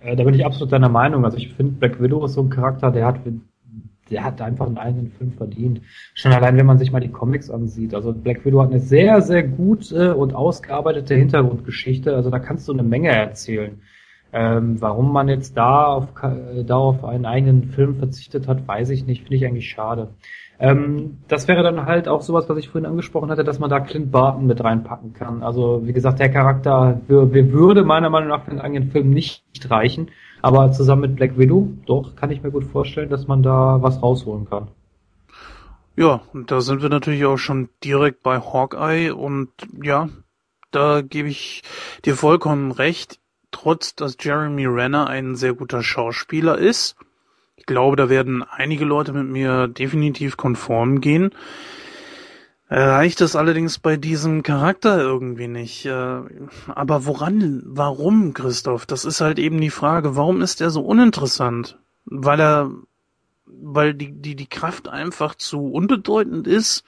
Äh, da bin ich absolut deiner Meinung. Also ich finde, Black Widow ist so ein Charakter, der hat, der hat einfach einen eigenen Film verdient. Schon allein, wenn man sich mal die Comics ansieht. Also Black Widow hat eine sehr, sehr gute und ausgearbeitete Hintergrundgeschichte. Also da kannst du eine Menge erzählen. Ähm, warum man jetzt da auf, da auf einen eigenen Film verzichtet hat, weiß ich nicht. Finde ich eigentlich schade. Ähm, das wäre dann halt auch sowas, was ich vorhin angesprochen hatte, dass man da Clint Barton mit reinpacken kann. Also wie gesagt, der Charakter würde meiner Meinung nach für einen eigenen Film nicht reichen, aber zusammen mit Black Widow, doch, kann ich mir gut vorstellen, dass man da was rausholen kann. Ja, und da sind wir natürlich auch schon direkt bei Hawkeye und ja, da gebe ich dir vollkommen recht. Trotz, dass Jeremy Renner ein sehr guter Schauspieler ist, ich glaube, da werden einige Leute mit mir definitiv konform gehen. Reicht es allerdings bei diesem Charakter irgendwie nicht. Äh, aber woran, warum, Christoph? Das ist halt eben die Frage. Warum ist er so uninteressant? Weil er, weil die, die, die Kraft einfach zu unbedeutend ist?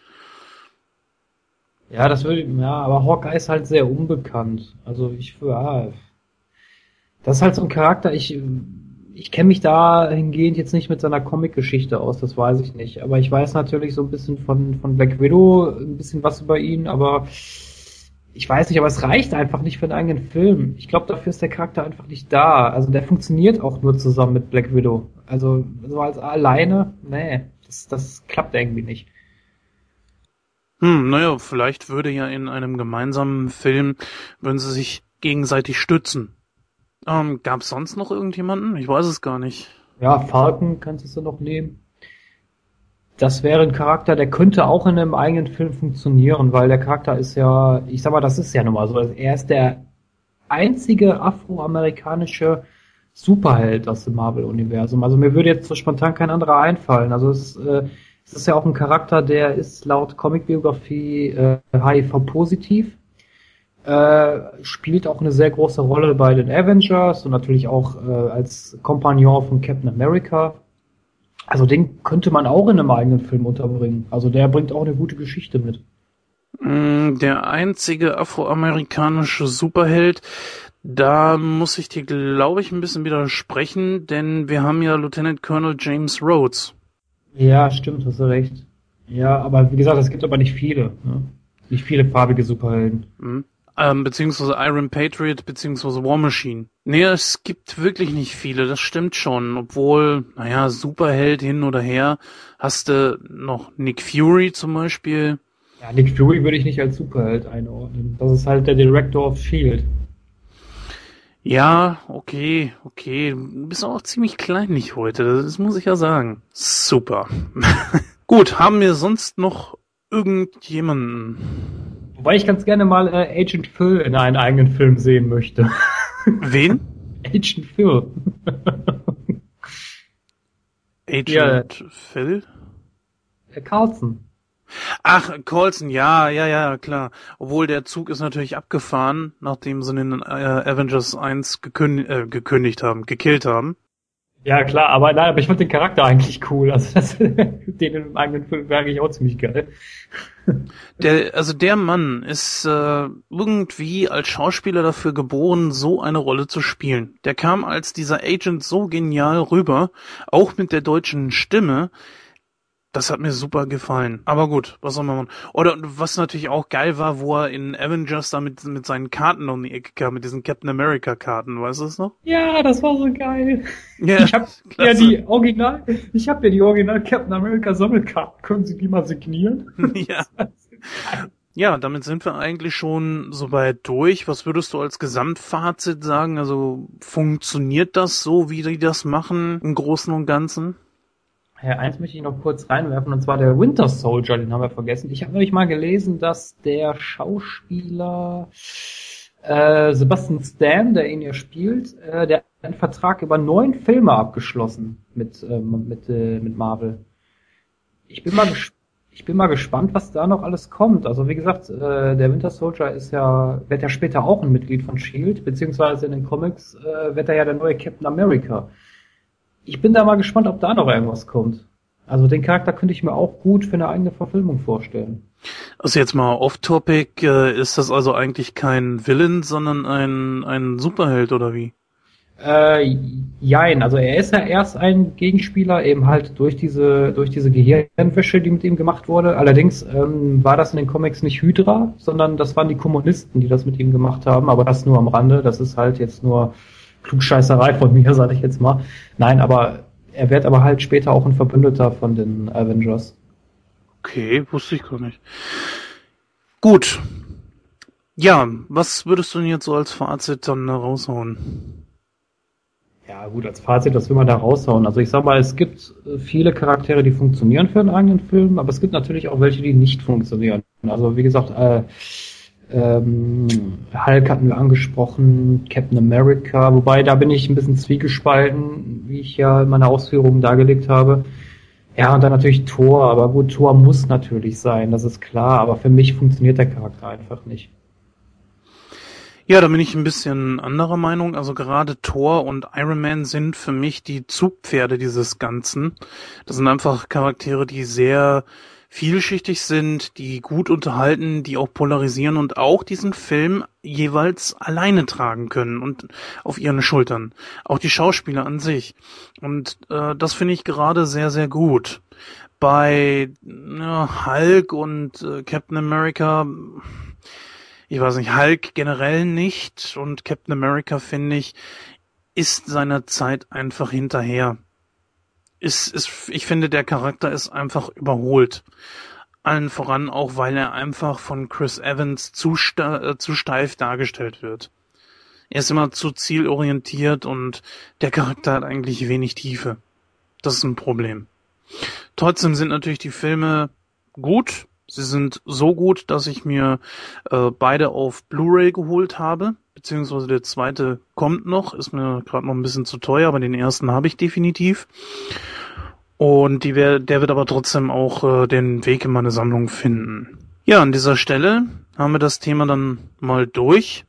Ja, das würde, ja, aber Hawkeye ist halt sehr unbekannt. Also ich, ja, das ist halt so ein Charakter, ich, ich kenne mich dahingehend jetzt nicht mit seiner Comic-Geschichte aus, das weiß ich nicht. Aber ich weiß natürlich so ein bisschen von, von Black Widow, ein bisschen was über ihn, aber ich weiß nicht, aber es reicht einfach nicht für einen eigenen Film. Ich glaube, dafür ist der Charakter einfach nicht da. Also der funktioniert auch nur zusammen mit Black Widow. Also so als alleine, nee, das, das klappt irgendwie nicht. Hm, naja, vielleicht würde ja in einem gemeinsamen Film, würden sie sich gegenseitig stützen. Ähm, Gab es sonst noch irgendjemanden? Ich weiß es gar nicht. Ja, Falcon kannst du noch nehmen. Das wäre ein Charakter, der könnte auch in einem eigenen Film funktionieren, weil der Charakter ist ja, ich sag mal, das ist ja nun mal so. Er ist der einzige afroamerikanische Superheld aus dem Marvel-Universum. Also mir würde jetzt so spontan kein anderer einfallen. Also es, äh, es ist ja auch ein Charakter, der ist laut Comicbiografie äh, HIV-positiv, äh, spielt auch eine sehr große Rolle bei den Avengers und natürlich auch äh, als Kompagnon von Captain America. Also den könnte man auch in einem eigenen Film unterbringen. Also der bringt auch eine gute Geschichte mit. Mm, der einzige afroamerikanische Superheld, da muss ich dir, glaube ich, ein bisschen widersprechen, denn wir haben ja Lieutenant Colonel James Rhodes. Ja, stimmt, hast du recht. Ja, aber wie gesagt, es gibt aber nicht viele. Ne? Nicht viele farbige Superhelden. Mhm. Ähm, beziehungsweise Iron Patriot, beziehungsweise War Machine. Nee, es gibt wirklich nicht viele, das stimmt schon. Obwohl, naja, Superheld hin oder her, hast du noch Nick Fury zum Beispiel. Ja, Nick Fury würde ich nicht als Superheld einordnen. Das ist halt der Director of S.H.I.E.L.D. Ja, okay, okay. Du bist auch ziemlich kleinlich heute, das muss ich ja sagen. Super. Gut, haben wir sonst noch irgendjemanden? Wobei ich ganz gerne mal äh, Agent Phil in einen eigenen Film sehen möchte. Wen? Agent Phil. Agent ja. Phil? Äh, Carlson. Ach, Colson, ja, ja, ja, klar. Obwohl der Zug ist natürlich abgefahren, nachdem sie den äh, Avengers 1 gekündigt, äh, gekündigt haben, gekillt haben. Ja, klar, aber nein, aber ich fand den Charakter eigentlich cool. Also das, den im eigenen Film wäre eigentlich auch ziemlich geil. Der, also der Mann ist äh, irgendwie als Schauspieler dafür geboren, so eine Rolle zu spielen. Der kam als dieser Agent so genial rüber, auch mit der deutschen Stimme. Das hat mir super gefallen. Aber gut, was soll man machen? Oder was natürlich auch geil war, wo er in Avengers da mit, mit seinen Karten um die Ecke kam, mit diesen Captain America Karten, weißt du das noch? Ja, das war so geil. Ja, ich hab klasse. ja die Original, ich habe ja die Original Captain America Sammelkarten. Können Sie die mal signieren? ja. Ja, damit sind wir eigentlich schon soweit durch. Was würdest du als Gesamtfazit sagen? Also funktioniert das so, wie die das machen im Großen und Ganzen? Ja, eins möchte ich noch kurz reinwerfen, und zwar der Winter Soldier, den haben wir vergessen. Ich habe nämlich mal gelesen, dass der Schauspieler äh, Sebastian Stan, der ihn ja spielt, äh, der hat einen Vertrag über neun Filme abgeschlossen mit, äh, mit, äh, mit Marvel. Ich bin mal ich bin mal gespannt, was da noch alles kommt. Also wie gesagt, äh, der Winter Soldier ist ja, wird ja später auch ein Mitglied von Shield, beziehungsweise in den Comics äh, wird er ja der neue Captain America ich bin da mal gespannt, ob da noch irgendwas kommt. Also den Charakter könnte ich mir auch gut für eine eigene Verfilmung vorstellen. Also jetzt mal off-topic, äh, ist das also eigentlich kein Villain, sondern ein, ein Superheld oder wie? Äh, jein, also er ist ja erst ein Gegenspieler, eben halt durch diese, durch diese Gehirnwäsche, die mit ihm gemacht wurde. Allerdings ähm, war das in den Comics nicht Hydra, sondern das waren die Kommunisten, die das mit ihm gemacht haben, aber das nur am Rande, das ist halt jetzt nur Klugscheißerei von mir, sage ich jetzt mal. Nein, aber er wird aber halt später auch ein Verbündeter von den Avengers. Okay, wusste ich gar nicht. Gut. Ja, was würdest du denn jetzt so als Fazit dann raushauen? Ja, gut, als Fazit, was will man da raushauen? Also ich sag mal, es gibt viele Charaktere, die funktionieren für einen eigenen Film, aber es gibt natürlich auch welche, die nicht funktionieren. Also wie gesagt, äh, ähm, Hulk hatten wir angesprochen, Captain America, wobei da bin ich ein bisschen zwiegespalten, wie ich ja in meiner Ausführungen dargelegt habe. Ja, und dann natürlich Thor, aber gut, Thor muss natürlich sein, das ist klar, aber für mich funktioniert der Charakter einfach nicht. Ja, da bin ich ein bisschen anderer Meinung. Also gerade Thor und Iron Man sind für mich die Zugpferde dieses Ganzen. Das sind einfach Charaktere, die sehr vielschichtig sind, die gut unterhalten, die auch polarisieren und auch diesen Film jeweils alleine tragen können und auf ihren Schultern. Auch die Schauspieler an sich. Und äh, das finde ich gerade sehr, sehr gut. Bei ja, Hulk und äh, Captain America ich weiß nicht, Hulk generell nicht und Captain America, finde ich, ist seiner Zeit einfach hinterher. Ist, ist, ich finde, der Charakter ist einfach überholt. Allen voran auch, weil er einfach von Chris Evans zu, äh, zu steif dargestellt wird. Er ist immer zu zielorientiert und der Charakter hat eigentlich wenig Tiefe. Das ist ein Problem. Trotzdem sind natürlich die Filme gut, Sie sind so gut, dass ich mir äh, beide auf Blu-ray geholt habe, beziehungsweise der zweite kommt noch, ist mir gerade noch ein bisschen zu teuer, aber den ersten habe ich definitiv. Und die wär, der wird aber trotzdem auch äh, den Weg in meine Sammlung finden. Ja, an dieser Stelle haben wir das Thema dann mal durch.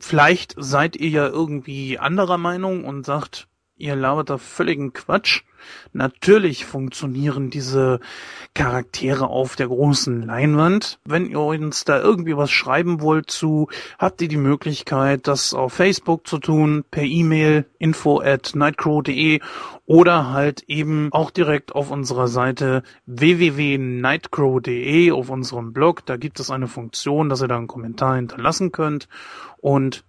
Vielleicht seid ihr ja irgendwie anderer Meinung und sagt, ihr labert da völligen Quatsch. Natürlich funktionieren diese Charaktere auf der großen Leinwand. Wenn ihr uns da irgendwie was schreiben wollt zu, habt ihr die Möglichkeit, das auf Facebook zu tun, per E-Mail info at nightcrow.de oder halt eben auch direkt auf unserer Seite www.nightcrow.de auf unserem Blog. Da gibt es eine Funktion, dass ihr da einen Kommentar hinterlassen könnt und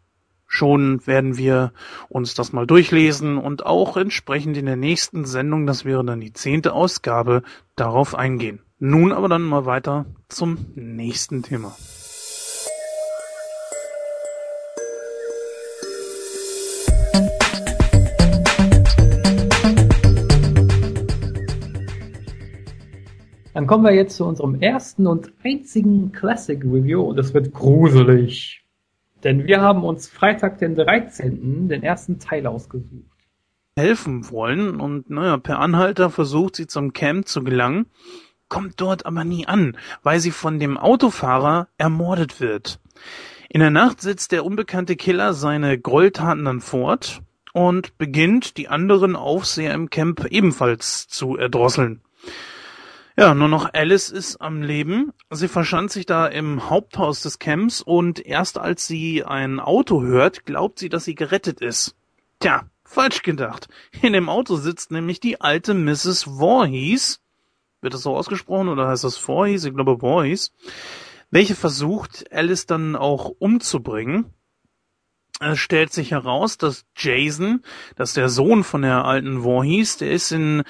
Schon werden wir uns das mal durchlesen und auch entsprechend in der nächsten Sendung, das wäre dann die zehnte Ausgabe, darauf eingehen. Nun aber dann mal weiter zum nächsten Thema. Dann kommen wir jetzt zu unserem ersten und einzigen Classic Review und es wird gruselig. Denn wir haben uns Freitag, den 13., den ersten Teil ausgesucht. Helfen wollen und naja, per Anhalter versucht sie zum Camp zu gelangen, kommt dort aber nie an, weil sie von dem Autofahrer ermordet wird. In der Nacht setzt der unbekannte Killer seine Gräueltaten dann fort und beginnt, die anderen Aufseher im Camp ebenfalls zu erdrosseln. Ja, nur noch Alice ist am Leben. Sie verschanzt sich da im Haupthaus des Camps und erst als sie ein Auto hört, glaubt sie, dass sie gerettet ist. Tja, falsch gedacht. In dem Auto sitzt nämlich die alte Mrs. Voorhees. Wird das so ausgesprochen oder heißt das Voorhees? Ich glaube Voorhees. Welche versucht, Alice dann auch umzubringen. Es stellt sich heraus, dass Jason, dass der Sohn von der alten Voorhees, der ist in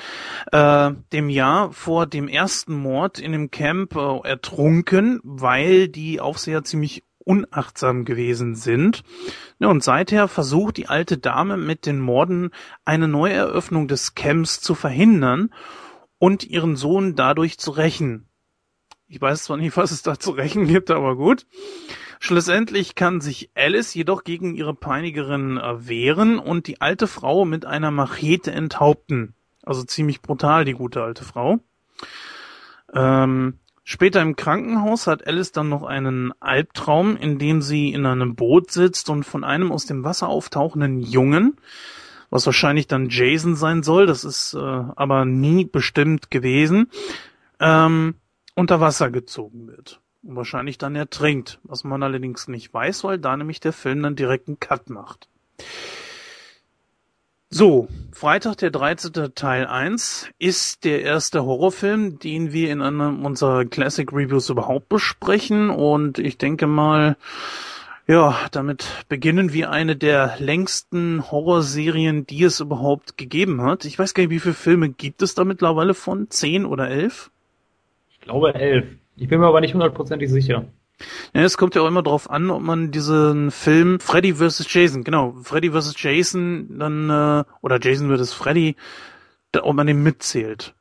äh, dem Jahr vor dem ersten Mord in dem Camp äh, ertrunken, weil die Aufseher ziemlich unachtsam gewesen sind. Ja, und seither versucht die alte Dame mit den Morden eine Neueröffnung des Camps zu verhindern und ihren Sohn dadurch zu rächen. Ich weiß zwar nicht, was es da zu rächen gibt, aber gut. Schlussendlich kann sich Alice jedoch gegen ihre Peinigerin äh, wehren und die alte Frau mit einer Machete enthaupten. Also ziemlich brutal, die gute alte Frau. Ähm, später im Krankenhaus hat Alice dann noch einen Albtraum, in dem sie in einem Boot sitzt und von einem aus dem Wasser auftauchenden Jungen, was wahrscheinlich dann Jason sein soll, das ist äh, aber nie bestimmt gewesen, ähm, unter Wasser gezogen wird wahrscheinlich dann ertrinkt, was man allerdings nicht weiß, weil da nämlich der Film dann direkt einen Cut macht. So, Freitag der 13. Teil 1 ist der erste Horrorfilm, den wir in einem unserer Classic Reviews überhaupt besprechen und ich denke mal, ja, damit beginnen wir eine der längsten Horrorserien, die es überhaupt gegeben hat. Ich weiß gar nicht, wie viele Filme gibt es da mittlerweile von? Zehn oder elf? Ich glaube elf. Ich bin mir aber nicht hundertprozentig sicher. Ja, es kommt ja auch immer darauf an, ob man diesen Film Freddy vs. Jason, genau, Freddy vs. Jason dann, äh, oder Jason vs. Freddy, da, ob man den mitzählt.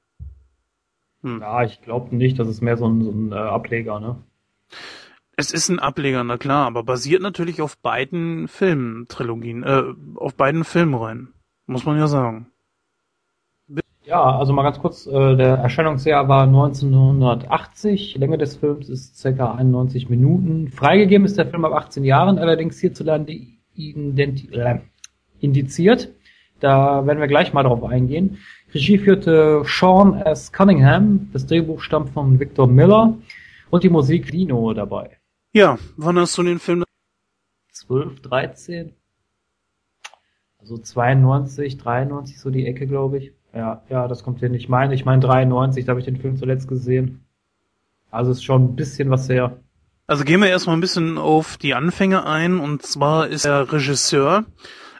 Hm. Ja, ich glaube nicht, das ist mehr so ein, so ein äh, Ableger, ne? Es ist ein Ableger, na klar, aber basiert natürlich auf beiden Filmtrilogien, äh, auf beiden Filmreihen, muss man ja sagen. Ja, also mal ganz kurz, äh, der Erscheinungsjahr war 1980, Länge des Films ist ca. 91 Minuten. Freigegeben ist der Film ab 18 Jahren, allerdings hierzulande äh, indiziert. Da werden wir gleich mal drauf eingehen. Regie führte Sean S. Cunningham, das Drehbuch stammt von Victor Miller und die Musik Lino dabei. Ja, wann hast du den Film? 12, 13? Also 92, 93 so die Ecke, glaube ich. Ja, ja, das kommt hin. Ich meine, ich meine 93, da habe ich den Film zuletzt gesehen. Also ist schon ein bisschen was her. Also gehen wir erstmal ein bisschen auf die Anfänge ein. Und zwar ist der Regisseur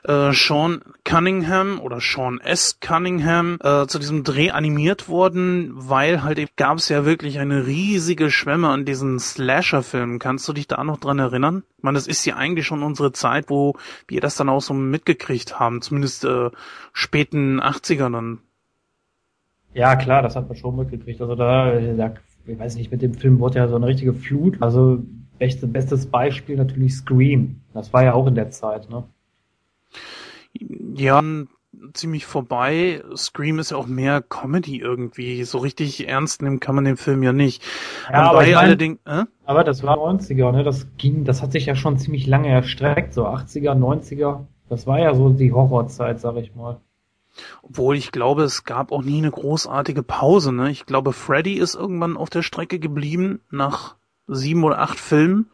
äh, Sean Cunningham oder Sean S. Cunningham äh, zu diesem Dreh animiert worden, weil halt eben gab es ja wirklich eine riesige Schwemme an diesen Slasher-Filmen. Kannst du dich da noch dran erinnern? Ich meine, das ist ja eigentlich schon unsere Zeit, wo wir das dann auch so mitgekriegt haben, zumindest äh, späten 80ern dann. Ja, klar, das hat man schon mitgekriegt. Also da, ich weiß nicht, mit dem Film wurde ja so eine richtige Flut. Also beste, bestes Beispiel natürlich Scream. Das war ja auch in der Zeit, ne? Ja, ziemlich vorbei. Scream ist ja auch mehr Comedy irgendwie. So richtig ernst nehmen kann man den Film ja nicht. Ja, aber, ich mein, allerdings, äh? aber das war 90er, ne? Das ging, das hat sich ja schon ziemlich lange erstreckt, so 80er, 90er. Das war ja so die Horrorzeit, sag ich mal. Obwohl ich glaube, es gab auch nie eine großartige Pause. Ne? Ich glaube, Freddy ist irgendwann auf der Strecke geblieben nach sieben oder acht Filmen.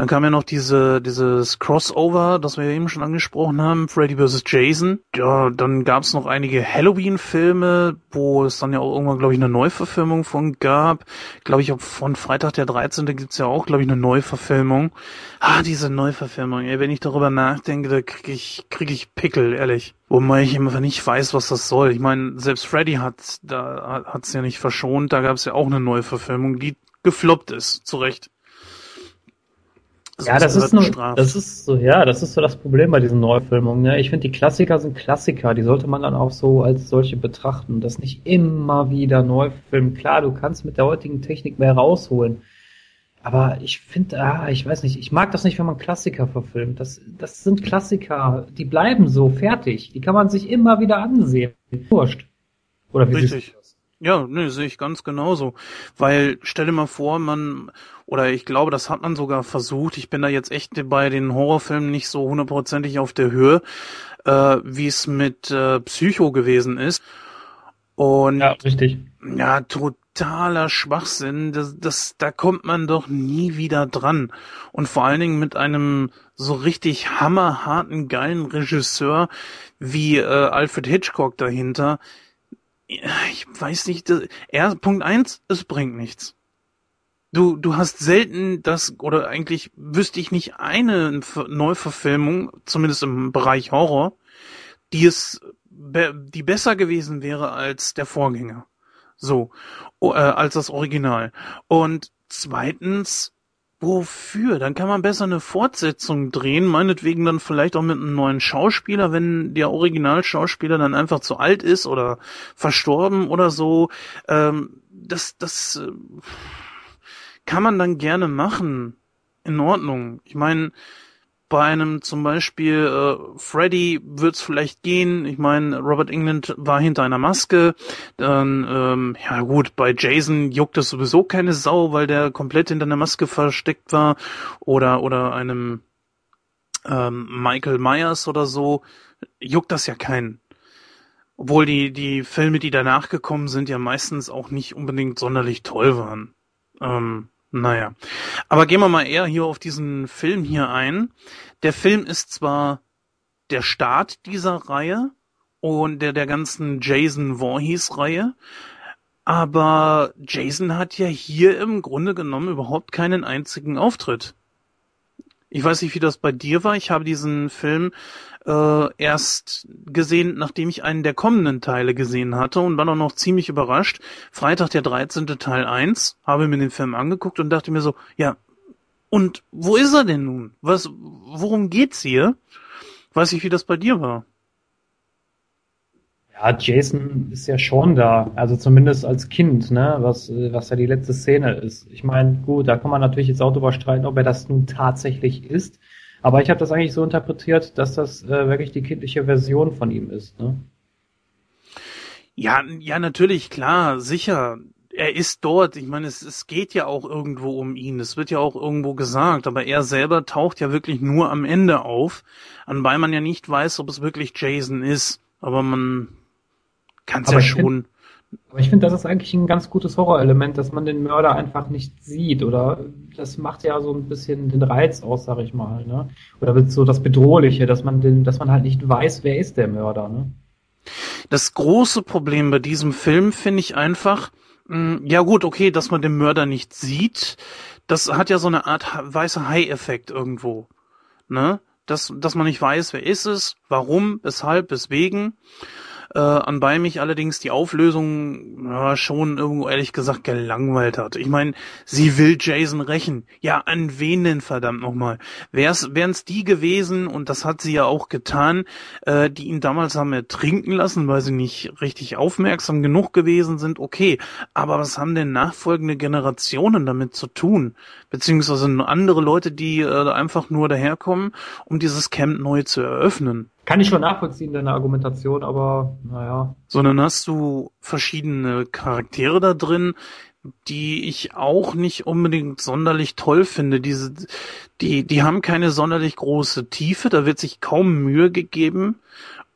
Dann kam ja noch diese, dieses Crossover, das wir eben schon angesprochen haben, Freddy vs. Jason. Ja, dann gab es noch einige Halloween-Filme, wo es dann ja auch irgendwann, glaube ich, eine Neuverfilmung von gab. Glaube ich, von Freitag der 13. gibt's ja auch, glaube ich, eine Neuverfilmung. Ah, diese Neuverfilmung, ey, wenn ich darüber nachdenke, da krieg ich, krieg ich Pickel, ehrlich. Wobei ich immer nicht weiß, was das soll. Ich meine, selbst Freddy hat, da hat's ja nicht verschont, da gab's ja auch eine Neuverfilmung, die gefloppt ist, zu Recht. Ja, das ist, nur, das ist so, ja, das ist so das Problem bei diesen Neufilmungen. Ne? Ich finde, die Klassiker sind Klassiker, die sollte man dann auch so als solche betrachten. Das nicht immer wieder neu filmen. Klar, du kannst mit der heutigen Technik mehr rausholen. Aber ich finde, ah, ich weiß nicht, ich mag das nicht, wenn man Klassiker verfilmt. Das, das sind Klassiker, die bleiben so fertig. Die kann man sich immer wieder ansehen. Wurscht. Oder wie Richtig. Ja, nee, sehe ich ganz genauso. Weil, stell dir mal vor, man, oder ich glaube, das hat man sogar versucht. Ich bin da jetzt echt bei den Horrorfilmen nicht so hundertprozentig auf der Höhe, äh, wie es mit äh, Psycho gewesen ist. Und ja, richtig. Ja, totaler Schwachsinn. Das, das, da kommt man doch nie wieder dran. Und vor allen Dingen mit einem so richtig hammerharten, geilen Regisseur wie äh, Alfred Hitchcock dahinter ich weiß nicht, er, Punkt eins, es bringt nichts. Du, du hast selten das, oder eigentlich wüsste ich nicht eine Neuverfilmung, zumindest im Bereich Horror, die es, die besser gewesen wäre als der Vorgänger. So, äh, als das Original. Und zweitens, Wofür? Dann kann man besser eine Fortsetzung drehen, meinetwegen dann vielleicht auch mit einem neuen Schauspieler, wenn der Originalschauspieler dann einfach zu alt ist oder verstorben oder so. Ähm, das, das äh, kann man dann gerne machen. In Ordnung. Ich meine, bei einem zum Beispiel äh, Freddy wird's vielleicht gehen. Ich meine, Robert England war hinter einer Maske. Dann, ähm, ja gut, bei Jason juckt es sowieso keine Sau, weil der komplett hinter einer Maske versteckt war. Oder oder einem ähm, Michael Myers oder so juckt das ja keinen. Obwohl die die Filme, die danach gekommen sind, ja meistens auch nicht unbedingt sonderlich toll waren. Ähm, naja. Aber gehen wir mal eher hier auf diesen Film hier ein. Der Film ist zwar der Start dieser Reihe und der der ganzen Jason Voorhees Reihe, aber Jason hat ja hier im Grunde genommen überhaupt keinen einzigen Auftritt. Ich weiß nicht, wie das bei dir war. Ich habe diesen Film äh, erst gesehen, nachdem ich einen der kommenden Teile gesehen hatte und war dann noch ziemlich überrascht. Freitag der 13. Teil 1, habe mir den Film angeguckt und dachte mir so, ja, und wo ist er denn nun? Was, worum geht's hier? Weiß ich, wie das bei dir war. Ja, Jason ist ja schon da, also zumindest als Kind, ne, was, was ja die letzte Szene ist. Ich meine, gut, da kann man natürlich jetzt auch drüber streiten, ob er das nun tatsächlich ist. Aber ich habe das eigentlich so interpretiert, dass das äh, wirklich die kindliche Version von ihm ist. Ne? Ja, ja, natürlich, klar, sicher. Er ist dort. Ich meine, es, es geht ja auch irgendwo um ihn. Es wird ja auch irgendwo gesagt. Aber er selber taucht ja wirklich nur am Ende auf. Anbei man ja nicht weiß, ob es wirklich Jason ist. Aber man kann es ja schon. Aber ich finde, das ist eigentlich ein ganz gutes Horrorelement, dass man den Mörder einfach nicht sieht. Oder das macht ja so ein bisschen den Reiz aus, sag ich mal. Ne? Oder so das Bedrohliche, dass man den, dass man halt nicht weiß, wer ist der Mörder. Ne? Das große Problem bei diesem Film finde ich einfach, mh, hm, ja gut, okay, dass man den Mörder nicht sieht, das hat ja so eine Art weißer Hai-Effekt irgendwo. Ne? Dass, dass man nicht weiß, wer ist es, warum, weshalb, weswegen äh, anbei mich allerdings die Auflösung ja, schon irgendwo ehrlich gesagt gelangweilt hat. Ich meine, sie will Jason rächen. Ja, an wen denn verdammt nochmal? Wären es die gewesen, und das hat sie ja auch getan, äh, die ihn damals haben ertrinken lassen, weil sie nicht richtig aufmerksam genug gewesen sind, okay. Aber was haben denn nachfolgende Generationen damit zu tun? Beziehungsweise andere Leute, die äh, einfach nur daherkommen, um dieses Camp neu zu eröffnen. Kann ich schon nachvollziehen, deine Argumentation, aber naja. Sondern hast du verschiedene Charaktere da drin, die ich auch nicht unbedingt sonderlich toll finde. Diese, die, die haben keine sonderlich große Tiefe, da wird sich kaum Mühe gegeben.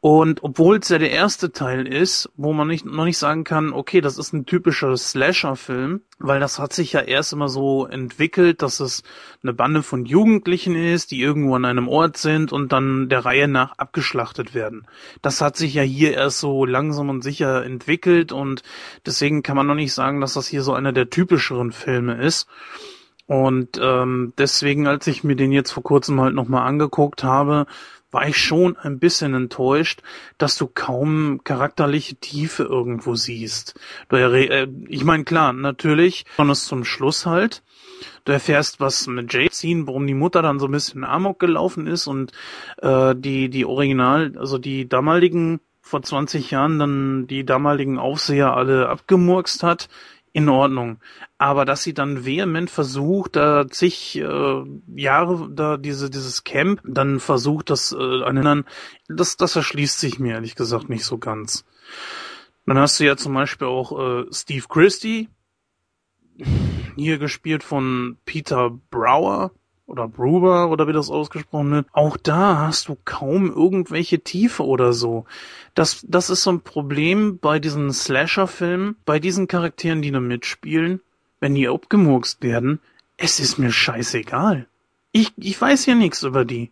Und obwohl es ja der erste Teil ist, wo man nicht, noch nicht sagen kann, okay, das ist ein typischer Slasher-Film, weil das hat sich ja erst immer so entwickelt, dass es eine Bande von Jugendlichen ist, die irgendwo an einem Ort sind und dann der Reihe nach abgeschlachtet werden. Das hat sich ja hier erst so langsam und sicher entwickelt und deswegen kann man noch nicht sagen, dass das hier so einer der typischeren Filme ist. Und ähm, deswegen, als ich mir den jetzt vor kurzem halt nochmal angeguckt habe, war ich schon ein bisschen enttäuscht, dass du kaum charakterliche Tiefe irgendwo siehst. Äh, ich meine, klar, natürlich, besonders zum Schluss halt. Du erfährst, was mit Jay ziehen, warum die Mutter dann so ein bisschen Amok gelaufen ist und äh, die, die Original, also die damaligen vor 20 Jahren dann die damaligen Aufseher alle abgemurkst hat in Ordnung. Aber dass sie dann vehement versucht, da zig äh, Jahre da diese dieses Camp dann versucht, das äh, an das das erschließt sich mir ehrlich gesagt nicht so ganz. Dann hast du ja zum Beispiel auch äh, Steve Christie, hier gespielt von Peter Brower, oder Bruber oder wie das ausgesprochen wird, auch da hast du kaum irgendwelche Tiefe oder so. Das, das ist so ein Problem bei diesen Slasher-Filmen, bei diesen Charakteren, die da mitspielen, wenn die abgemurkst werden, es ist mir scheißegal. Ich, ich weiß ja nichts über die.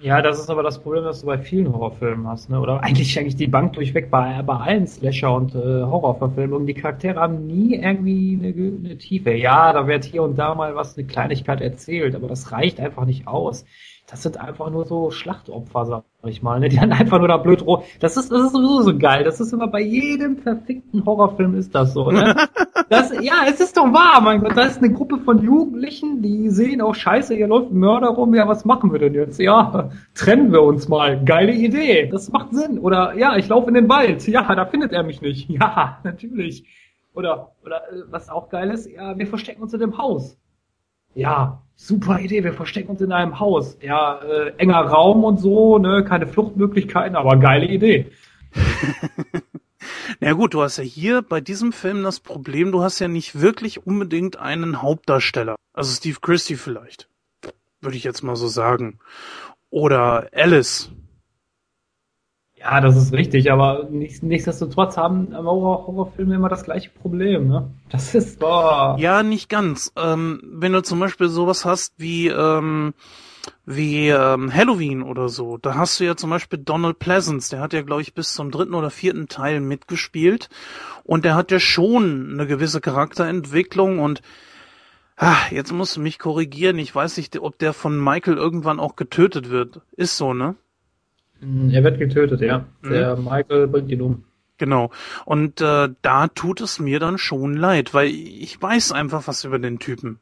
Ja, das ist aber das Problem, das du bei vielen Horrorfilmen hast, ne? Oder eigentlich eigentlich die Bank durchweg bei, bei allen Slasher- und äh, Horrorverfilmungen. Die Charaktere haben nie irgendwie eine, eine Tiefe. Ja, da wird hier und da mal was, eine Kleinigkeit erzählt, aber das reicht einfach nicht aus das sind einfach nur so Schlachtopfer, sag ich mal, ne? Die dann einfach nur da blöd roh. Das ist, das ist sowieso so geil. Das ist immer bei jedem verfickten Horrorfilm ist das so, ne? Das, ja, es ist doch wahr, mein Gott. Da ist eine Gruppe von Jugendlichen, die sehen auch scheiße, hier läuft ein Mörder rum, ja, was machen wir denn jetzt? Ja, trennen wir uns mal. Geile Idee. Das macht Sinn. Oder, ja, ich laufe in den Wald. Ja, da findet er mich nicht. Ja, natürlich. Oder, oder, äh, was auch geil ist, ja, wir verstecken uns in dem Haus. Ja, super Idee, wir verstecken uns in einem Haus. Ja, äh, enger Raum und so, ne, keine Fluchtmöglichkeiten, aber geile Idee. Na gut, du hast ja hier bei diesem Film das Problem, du hast ja nicht wirklich unbedingt einen Hauptdarsteller. Also Steve Christie vielleicht. Würde ich jetzt mal so sagen. Oder Alice. Ja, das ist richtig, aber nicht, nichtsdestotrotz haben Horror Horrorfilme immer das gleiche Problem, ne? Das ist, boah. Ja, nicht ganz. Ähm, wenn du zum Beispiel sowas hast wie, ähm, wie ähm, Halloween oder so, da hast du ja zum Beispiel Donald Pleasance, der hat ja, glaube ich, bis zum dritten oder vierten Teil mitgespielt und der hat ja schon eine gewisse Charakterentwicklung und ah, jetzt musst du mich korrigieren, ich weiß nicht, ob der von Michael irgendwann auch getötet wird. Ist so, ne? Mm, er wird getötet, ja. Mhm. Der Michael bringt ihn um. Genau. Und äh, da tut es mir dann schon leid, weil ich weiß einfach was über den Typen.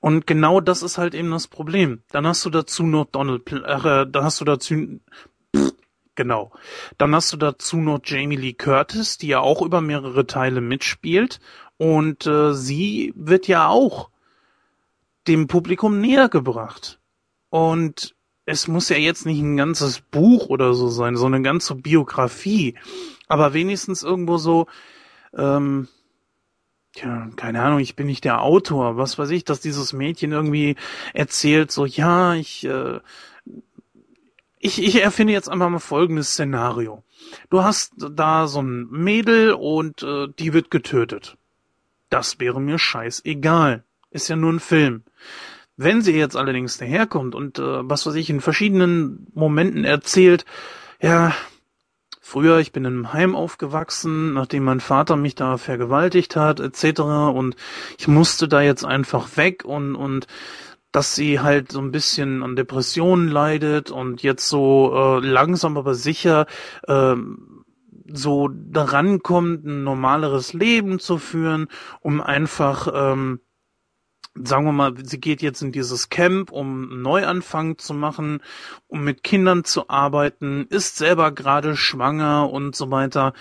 Und genau das ist halt eben das Problem. Dann hast du dazu noch Donald, äh, dann hast du dazu, pff, genau. Dann hast du dazu noch Jamie Lee Curtis, die ja auch über mehrere Teile mitspielt. Und äh, sie wird ja auch dem Publikum näher gebracht. Und es muss ja jetzt nicht ein ganzes Buch oder so sein, so eine ganze Biografie. Aber wenigstens irgendwo so, ähm, ja, keine Ahnung, ich bin nicht der Autor, was weiß ich, dass dieses Mädchen irgendwie erzählt, so, ja, ich, äh, ich, ich erfinde jetzt einfach mal folgendes Szenario. Du hast da so ein Mädel und äh, die wird getötet. Das wäre mir scheißegal. Ist ja nur ein Film. Wenn sie jetzt allerdings daherkommt und äh, was weiß ich in verschiedenen Momenten erzählt, ja, früher, ich bin in einem Heim aufgewachsen, nachdem mein Vater mich da vergewaltigt hat, etc. Und ich musste da jetzt einfach weg und, und dass sie halt so ein bisschen an Depressionen leidet und jetzt so äh, langsam aber sicher äh, so daran kommt, ein normaleres Leben zu führen, um einfach, ähm, sagen wir mal, sie geht jetzt in dieses Camp, um einen Neuanfang zu machen, um mit Kindern zu arbeiten, ist selber gerade schwanger und so weiter.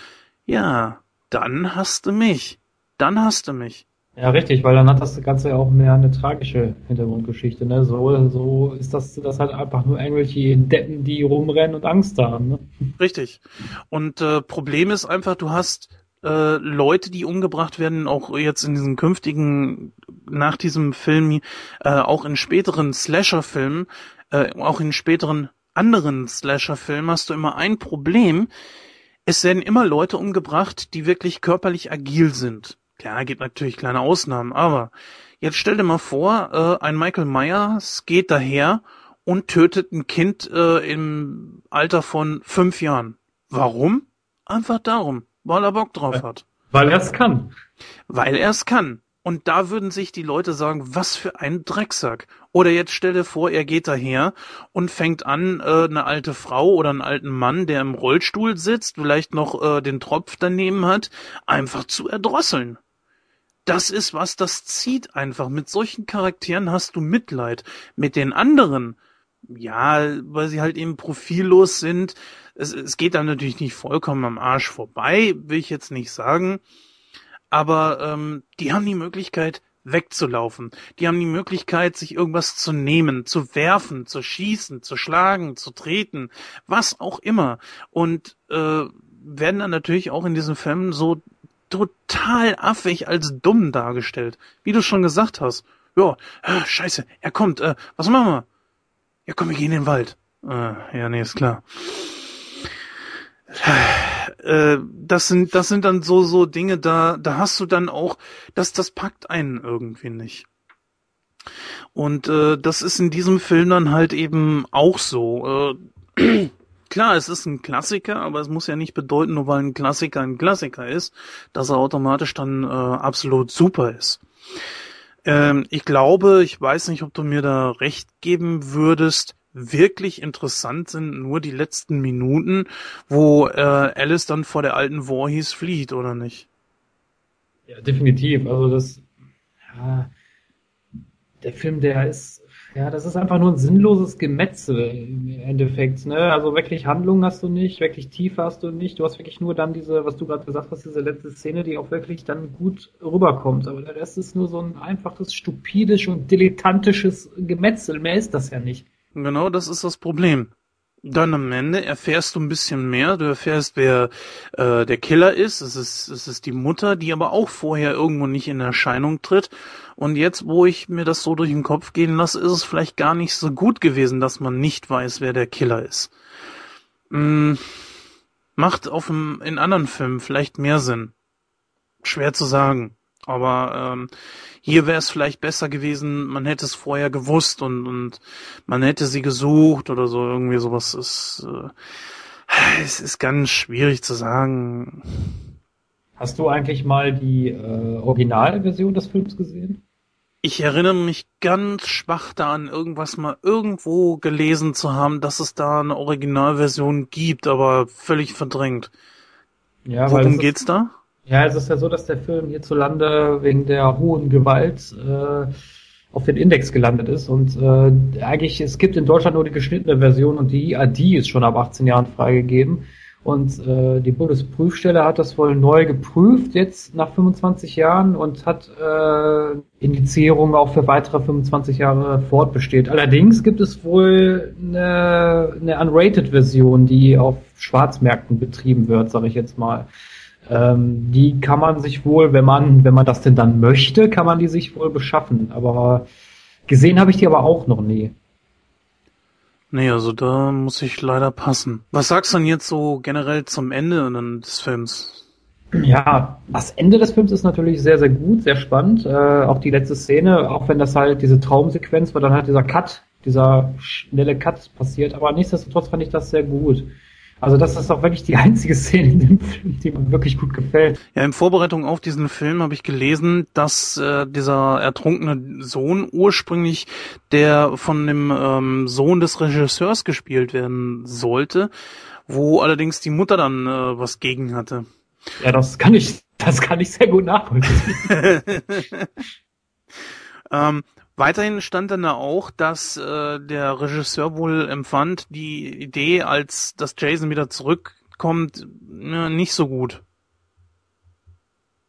Ja, dann hast du mich. Dann hast du mich. Ja, richtig, weil dann hat das Ganze ja auch mehr eine tragische Hintergrundgeschichte. Ne? So, so ist das, das halt einfach nur irgendwelche Deppen, die rumrennen und Angst haben. Ne? Richtig. Und äh, Problem ist einfach, du hast äh, Leute, die umgebracht werden, auch jetzt in diesen künftigen, nach diesem Film, äh, auch in späteren Slasher-Filmen, äh, auch in späteren anderen Slasher-Filmen hast du immer ein Problem. Es werden immer Leute umgebracht, die wirklich körperlich agil sind. Klar, gibt natürlich kleine Ausnahmen, aber jetzt stell dir mal vor, äh, ein Michael Myers geht daher und tötet ein Kind äh, im Alter von fünf Jahren. Warum? Einfach darum, weil er Bock drauf hat. Weil er es kann. Weil er es kann. Und da würden sich die Leute sagen, was für ein Drecksack. Oder jetzt stell dir vor, er geht daher und fängt an, äh, eine alte Frau oder einen alten Mann, der im Rollstuhl sitzt, vielleicht noch äh, den Tropf daneben hat, einfach zu erdrosseln das ist was, das zieht einfach. Mit solchen Charakteren hast du Mitleid. Mit den anderen, ja, weil sie halt eben profillos sind. Es, es geht dann natürlich nicht vollkommen am Arsch vorbei, will ich jetzt nicht sagen. Aber ähm, die haben die Möglichkeit, wegzulaufen. Die haben die Möglichkeit, sich irgendwas zu nehmen, zu werfen, zu schießen, zu schlagen, zu treten, was auch immer. Und äh, werden dann natürlich auch in diesen Filmen so total affig als dumm dargestellt. Wie du schon gesagt hast. Ja, äh, scheiße, er kommt. Äh, was machen wir? Ja, komm, wir gehen in den Wald. Äh, ja, nee, ist klar. Äh, das sind, das sind dann so, so Dinge, da, da hast du dann auch, das, das packt einen irgendwie nicht. Und äh, das ist in diesem Film dann halt eben auch so. Äh, Klar, es ist ein Klassiker, aber es muss ja nicht bedeuten, nur weil ein Klassiker ein Klassiker ist, dass er automatisch dann äh, absolut super ist. Ähm, ich glaube, ich weiß nicht, ob du mir da recht geben würdest, wirklich interessant sind nur die letzten Minuten, wo äh, Alice dann vor der alten Voorhees flieht, oder nicht? Ja, definitiv. Also das, ja, der Film, der ist ja, das ist einfach nur ein sinnloses Gemetzel im Endeffekt. Ne? Also wirklich Handlung hast du nicht, wirklich Tiefe hast du nicht. Du hast wirklich nur dann diese, was du gerade gesagt hast, diese letzte Szene, die auch wirklich dann gut rüberkommt. Aber der Rest ist nur so ein einfaches, stupides und dilettantisches Gemetzel. Mehr ist das ja nicht. Genau, das ist das Problem. Dann am Ende erfährst du ein bisschen mehr. Du erfährst, wer äh, der Killer ist. Es ist es ist die Mutter, die aber auch vorher irgendwo nicht in Erscheinung tritt. Und jetzt, wo ich mir das so durch den Kopf gehen lasse, ist es vielleicht gar nicht so gut gewesen, dass man nicht weiß, wer der Killer ist. Hm, macht auf dem, in anderen Filmen vielleicht mehr Sinn. Schwer zu sagen. Aber ähm, hier wäre es vielleicht besser gewesen, man hätte es vorher gewusst und, und man hätte sie gesucht oder so. Irgendwie sowas ist. Äh, es ist ganz schwierig zu sagen. Hast du eigentlich mal die äh, Originalversion des Films gesehen? Ich erinnere mich ganz schwach daran, irgendwas mal irgendwo gelesen zu haben, dass es da eine Originalversion gibt, aber völlig verdrängt. Ja, Worum geht's ist, da? Ja, es ist ja so, dass der Film hierzulande wegen der hohen Gewalt äh, auf den Index gelandet ist und äh, eigentlich es gibt in Deutschland nur die geschnittene Version und die AD ist schon ab 18 Jahren freigegeben Und äh, die Bundesprüfstelle hat das wohl neu geprüft, jetzt nach 25 Jahren, und hat äh, Indizierung auch für weitere 25 Jahre fortbesteht. Allerdings gibt es wohl eine, eine Unrated-Version, die auf Schwarzmärkten betrieben wird, sage ich jetzt mal. Ähm, die kann man sich wohl, wenn man, wenn man das denn dann möchte, kann man die sich wohl beschaffen. Aber gesehen habe ich die aber auch noch nie. Nee, also da muss ich leider passen. Was sagst du denn jetzt so generell zum Ende des Films? Ja, das Ende des Films ist natürlich sehr, sehr gut, sehr spannend. Äh, auch die letzte Szene, auch wenn das halt diese Traumsequenz war, dann halt dieser Cut, dieser schnelle Cut passiert. Aber nichtsdestotrotz fand ich das sehr gut. Also das ist auch wirklich die einzige Szene in dem Film, die mir wirklich gut gefällt. Ja, in Vorbereitung auf diesen Film habe ich gelesen, dass äh, dieser ertrunkene Sohn ursprünglich der von dem ähm, Sohn des Regisseurs gespielt werden sollte, wo allerdings die Mutter dann äh, was gegen hatte. Ja, das kann ich, das kann ich sehr gut nachvollziehen. ähm, Weiterhin stand dann da auch, dass äh, der Regisseur wohl empfand, die Idee, als dass Jason wieder zurückkommt, ja, nicht so gut.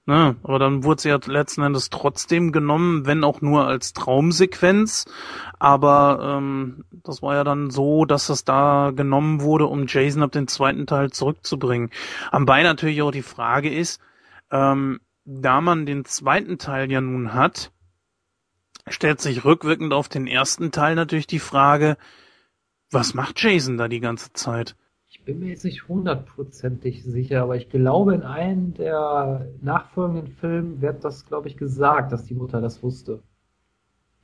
Ne, aber dann wurde sie ja letzten Endes trotzdem genommen, wenn auch nur als Traumsequenz. Aber ähm, das war ja dann so, dass das da genommen wurde, um Jason ab den zweiten Teil zurückzubringen. Am Bein natürlich auch die Frage ist, ähm, da man den zweiten Teil ja nun hat, stellt sich rückwirkend auf den ersten Teil natürlich die Frage, was macht Jason da die ganze Zeit? Ich bin mir jetzt nicht hundertprozentig sicher, aber ich glaube, in einem der nachfolgenden Filmen wird das, glaube ich, gesagt, dass die Mutter das wusste.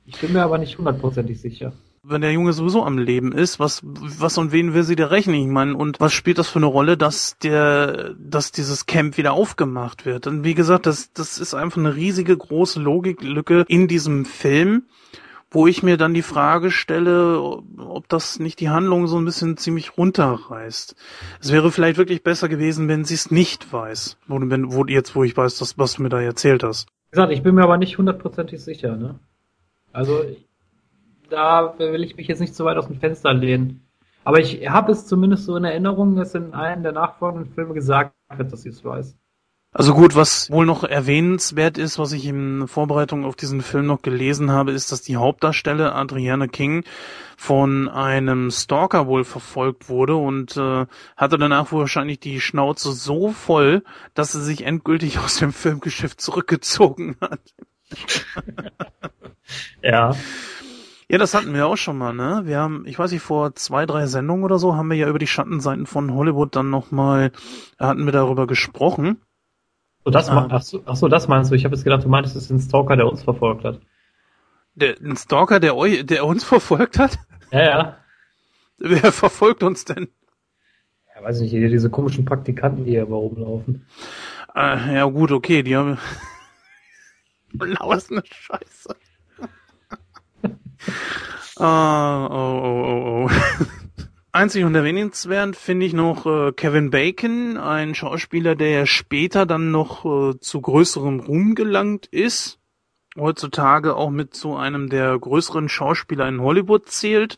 Ich bin mir aber nicht hundertprozentig sicher wenn der Junge sowieso am Leben ist, was, was und wen will sie da rechnen? Ich meine, und was spielt das für eine Rolle, dass der, dass dieses Camp wieder aufgemacht wird? Und wie gesagt, das, das ist einfach eine riesige große Logiklücke in diesem Film, wo ich mir dann die Frage stelle, ob das nicht die Handlung so ein bisschen ziemlich runterreißt. Es wäre vielleicht wirklich besser gewesen, wenn sie es nicht weiß. Wo, wenn, wo, jetzt, wo ich weiß, das, was du mir da erzählt hast. Wie gesagt, ich bin mir aber nicht hundertprozentig sicher, ne? Also, da will ich mich jetzt nicht zu weit aus dem Fenster lehnen. Aber ich habe es zumindest so in Erinnerung, dass in einem der nachfolgenden Filme gesagt wird, dass sie es weiß. Also gut, was wohl noch erwähnenswert ist, was ich in Vorbereitung auf diesen Film noch gelesen habe, ist, dass die Hauptdarsteller Adrienne King von einem Stalker wohl verfolgt wurde und äh, hatte danach wohl wahrscheinlich die Schnauze so voll, dass sie sich endgültig aus dem Filmgeschäft zurückgezogen hat. ja. Ja, das hatten wir auch schon mal, ne? Wir haben, ich weiß nicht, vor zwei, drei Sendungen oder so haben wir ja über die Schattenseiten von Hollywood dann nochmal, hatten wir darüber gesprochen. So, das, ah. ach, so, ach so, das meinst du? Ich habe jetzt gedacht, du meintest, es ist ein Stalker, der uns verfolgt hat. Der, ein Stalker, der euch, der uns verfolgt hat? Ja, ja. Wer verfolgt uns denn? Ja, weiß nicht, diese komischen Praktikanten, die hier aber rumlaufen. Äh, ja gut, okay, die haben... Laus eine Scheiße. Ah, oh, oh, oh, oh. Einzig und erwähnenswert finde ich noch äh, Kevin Bacon, ein Schauspieler, der später dann noch äh, zu größerem Ruhm gelangt ist. Heutzutage auch mit zu einem der größeren Schauspieler in Hollywood zählt.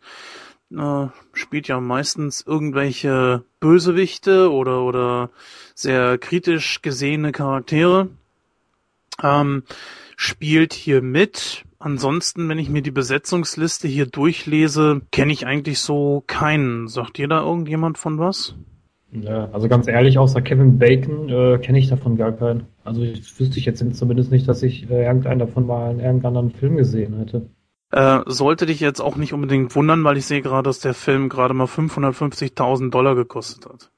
Äh, spielt ja meistens irgendwelche Bösewichte oder, oder sehr kritisch gesehene Charaktere. Ähm, spielt hier mit Ansonsten, wenn ich mir die Besetzungsliste hier durchlese, kenne ich eigentlich so keinen. Sagt dir da irgendjemand von was? Ja, also ganz ehrlich, außer Kevin Bacon äh, kenne ich davon gar keinen. Also ich wüsste ich jetzt zumindest nicht, dass ich äh, irgendeinen davon mal in irgendeinem anderen Film gesehen hätte. Äh, sollte dich jetzt auch nicht unbedingt wundern, weil ich sehe gerade, dass der Film gerade mal 550.000 Dollar gekostet hat.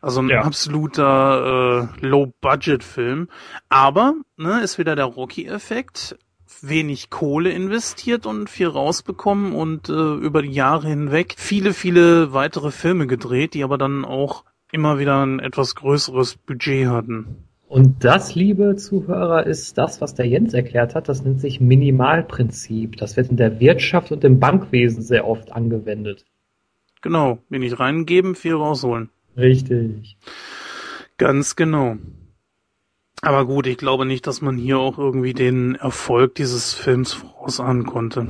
Also ein ja. absoluter äh, Low-Budget-Film. Aber ne, ist wieder der Rocky-Effekt wenig Kohle investiert und viel rausbekommen und äh, über die Jahre hinweg viele, viele weitere Filme gedreht, die aber dann auch immer wieder ein etwas größeres Budget hatten. Und das, liebe Zuhörer, ist das, was der Jens erklärt hat. Das nennt sich Minimalprinzip. Das wird in der Wirtschaft und im Bankwesen sehr oft angewendet. Genau, wenig reingeben, viel rausholen. Richtig. Ganz genau. Aber gut, ich glaube nicht, dass man hier auch irgendwie den Erfolg dieses Films vorausahnen konnte.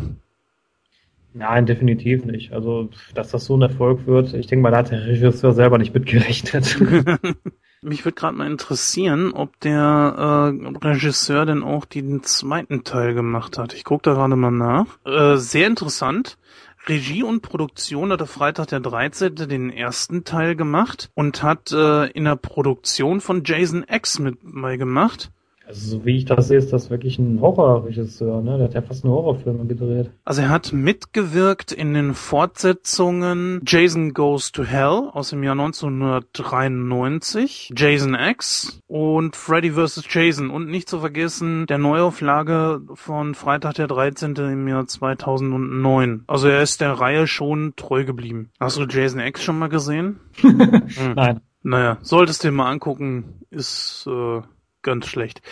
Nein, definitiv nicht. Also, dass das so ein Erfolg wird, ich denke mal, da hat der Regisseur selber nicht mitgerechnet. Mich würde gerade mal interessieren, ob der äh, Regisseur denn auch den zweiten Teil gemacht hat. Ich gucke da gerade mal nach. Äh, sehr interessant. Regie und Produktion hat der Freitag der 13. den ersten Teil gemacht und hat äh, in der Produktion von Jason X mit bei gemacht. Also so wie ich das sehe, ist das wirklich ein Horrorregisseur, ne? Der hat ja fast nur Horrorfilme gedreht. Also er hat mitgewirkt in den Fortsetzungen Jason Goes to Hell aus dem Jahr 1993, Jason X und Freddy vs. Jason und nicht zu vergessen der Neuauflage von Freitag der 13. im Jahr 2009. Also er ist der Reihe schon treu geblieben. Hast du Jason X schon mal gesehen? hm. Nein. Naja, solltest du dir mal angucken, ist äh, ganz schlecht.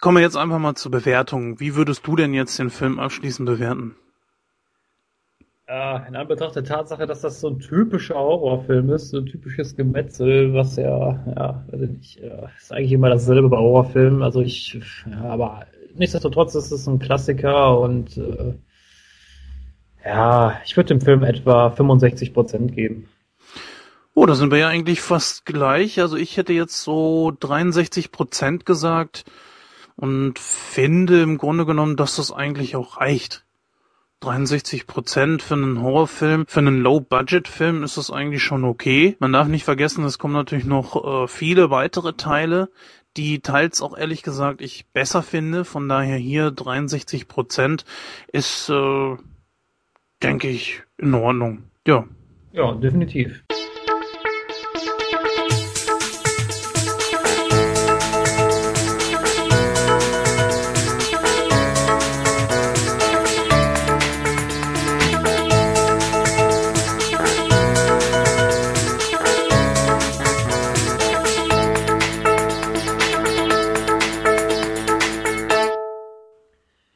Kommen wir jetzt einfach mal zur Bewertung. Wie würdest du denn jetzt den Film abschließend bewerten? Äh, in Anbetracht der Tatsache, dass das so ein typischer Horrorfilm ist, so ein typisches Gemetzel, was ja, ja, ich nicht, äh, ist eigentlich immer dasselbe bei Horrorfilmen. Also ich, ja, aber nichtsdestotrotz ist es ein Klassiker und äh, ja, ich würde dem Film etwa 65 Prozent geben. Oh, da sind wir ja eigentlich fast gleich. Also ich hätte jetzt so 63 Prozent gesagt und finde im Grunde genommen, dass das eigentlich auch reicht. 63 Prozent für einen Horrorfilm, für einen Low-Budget-Film ist das eigentlich schon okay. Man darf nicht vergessen, es kommen natürlich noch äh, viele weitere Teile, die teils auch ehrlich gesagt ich besser finde. Von daher hier 63 Prozent ist, äh, denke ich, in Ordnung. Ja. Ja, definitiv.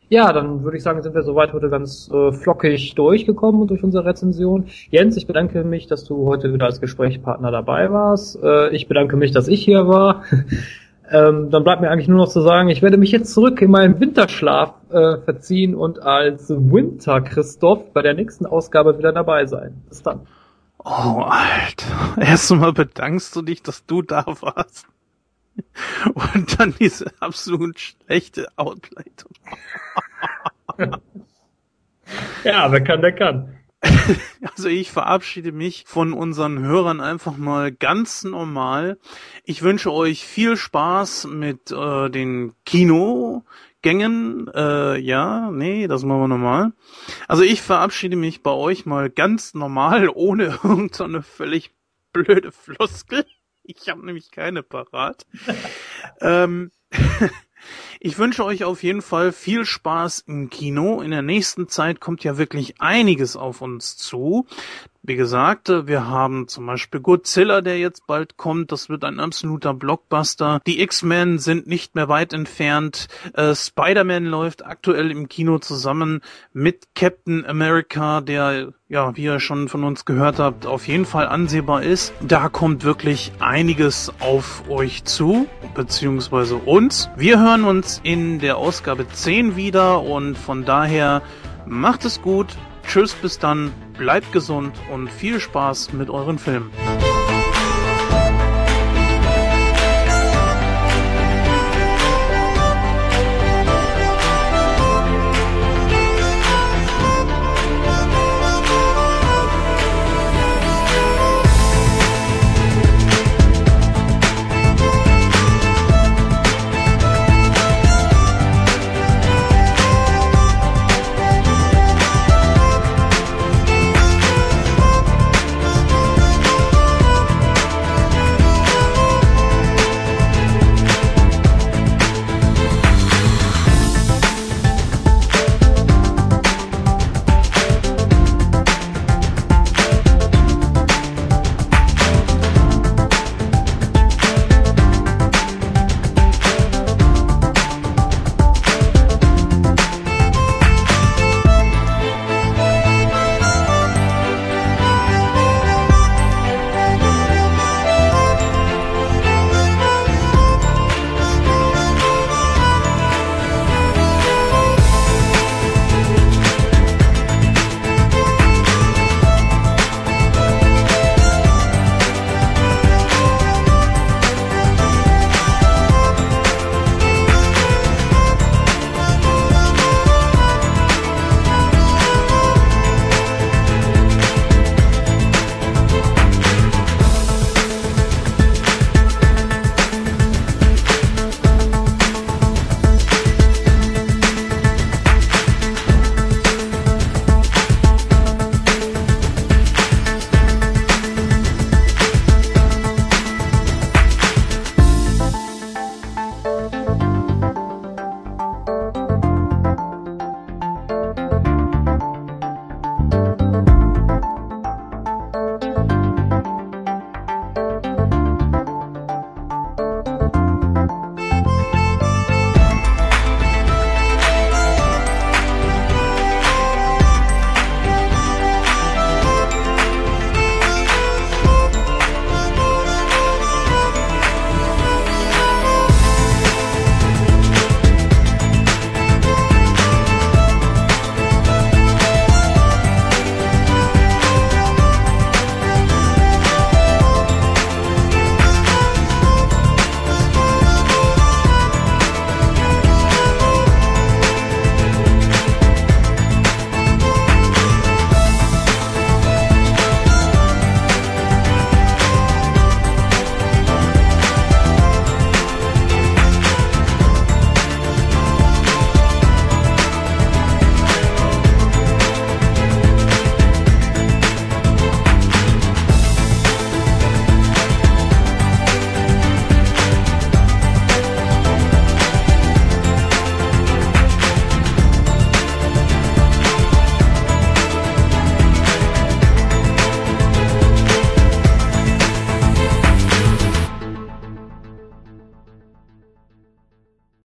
Ja, dann würde ich sagen, sind wir soweit heute ganz äh, flockig durchgekommen durch unsere Rezension. Jens, ich bedanke mich, dass du heute wieder als Gesprächspartner dabei warst. Äh, ich bedanke mich, dass ich hier war. ähm, dann bleibt mir eigentlich nur noch zu sagen, ich werde mich jetzt zurück in meinen Winterschlaf äh, verziehen und als Winter Christoph bei der nächsten Ausgabe wieder dabei sein. Bis dann. Oh, Alter. Erst einmal bedankst du dich, dass du da warst. Und dann diese absolut schlechte Outleitung. ja, wer kann, der kann. Also ich verabschiede mich von unseren Hörern einfach mal ganz normal. Ich wünsche euch viel Spaß mit äh, den Kinogängen. Äh, ja, nee, das machen wir normal. Also ich verabschiede mich bei euch mal ganz normal, ohne irgendeine völlig blöde Floskel. Ich habe nämlich keine parat. ähm, ich wünsche euch auf jeden Fall viel Spaß im Kino. In der nächsten Zeit kommt ja wirklich einiges auf uns zu. Wie gesagt, wir haben zum Beispiel Godzilla, der jetzt bald kommt. Das wird ein absoluter Blockbuster. Die X-Men sind nicht mehr weit entfernt. Äh, Spider-Man läuft aktuell im Kino zusammen mit Captain America, der, ja, wie ihr schon von uns gehört habt, auf jeden Fall ansehbar ist. Da kommt wirklich einiges auf euch zu, beziehungsweise uns. Wir hören in der Ausgabe 10 wieder und von daher macht es gut. Tschüss, bis dann, bleibt gesund und viel Spaß mit euren Filmen.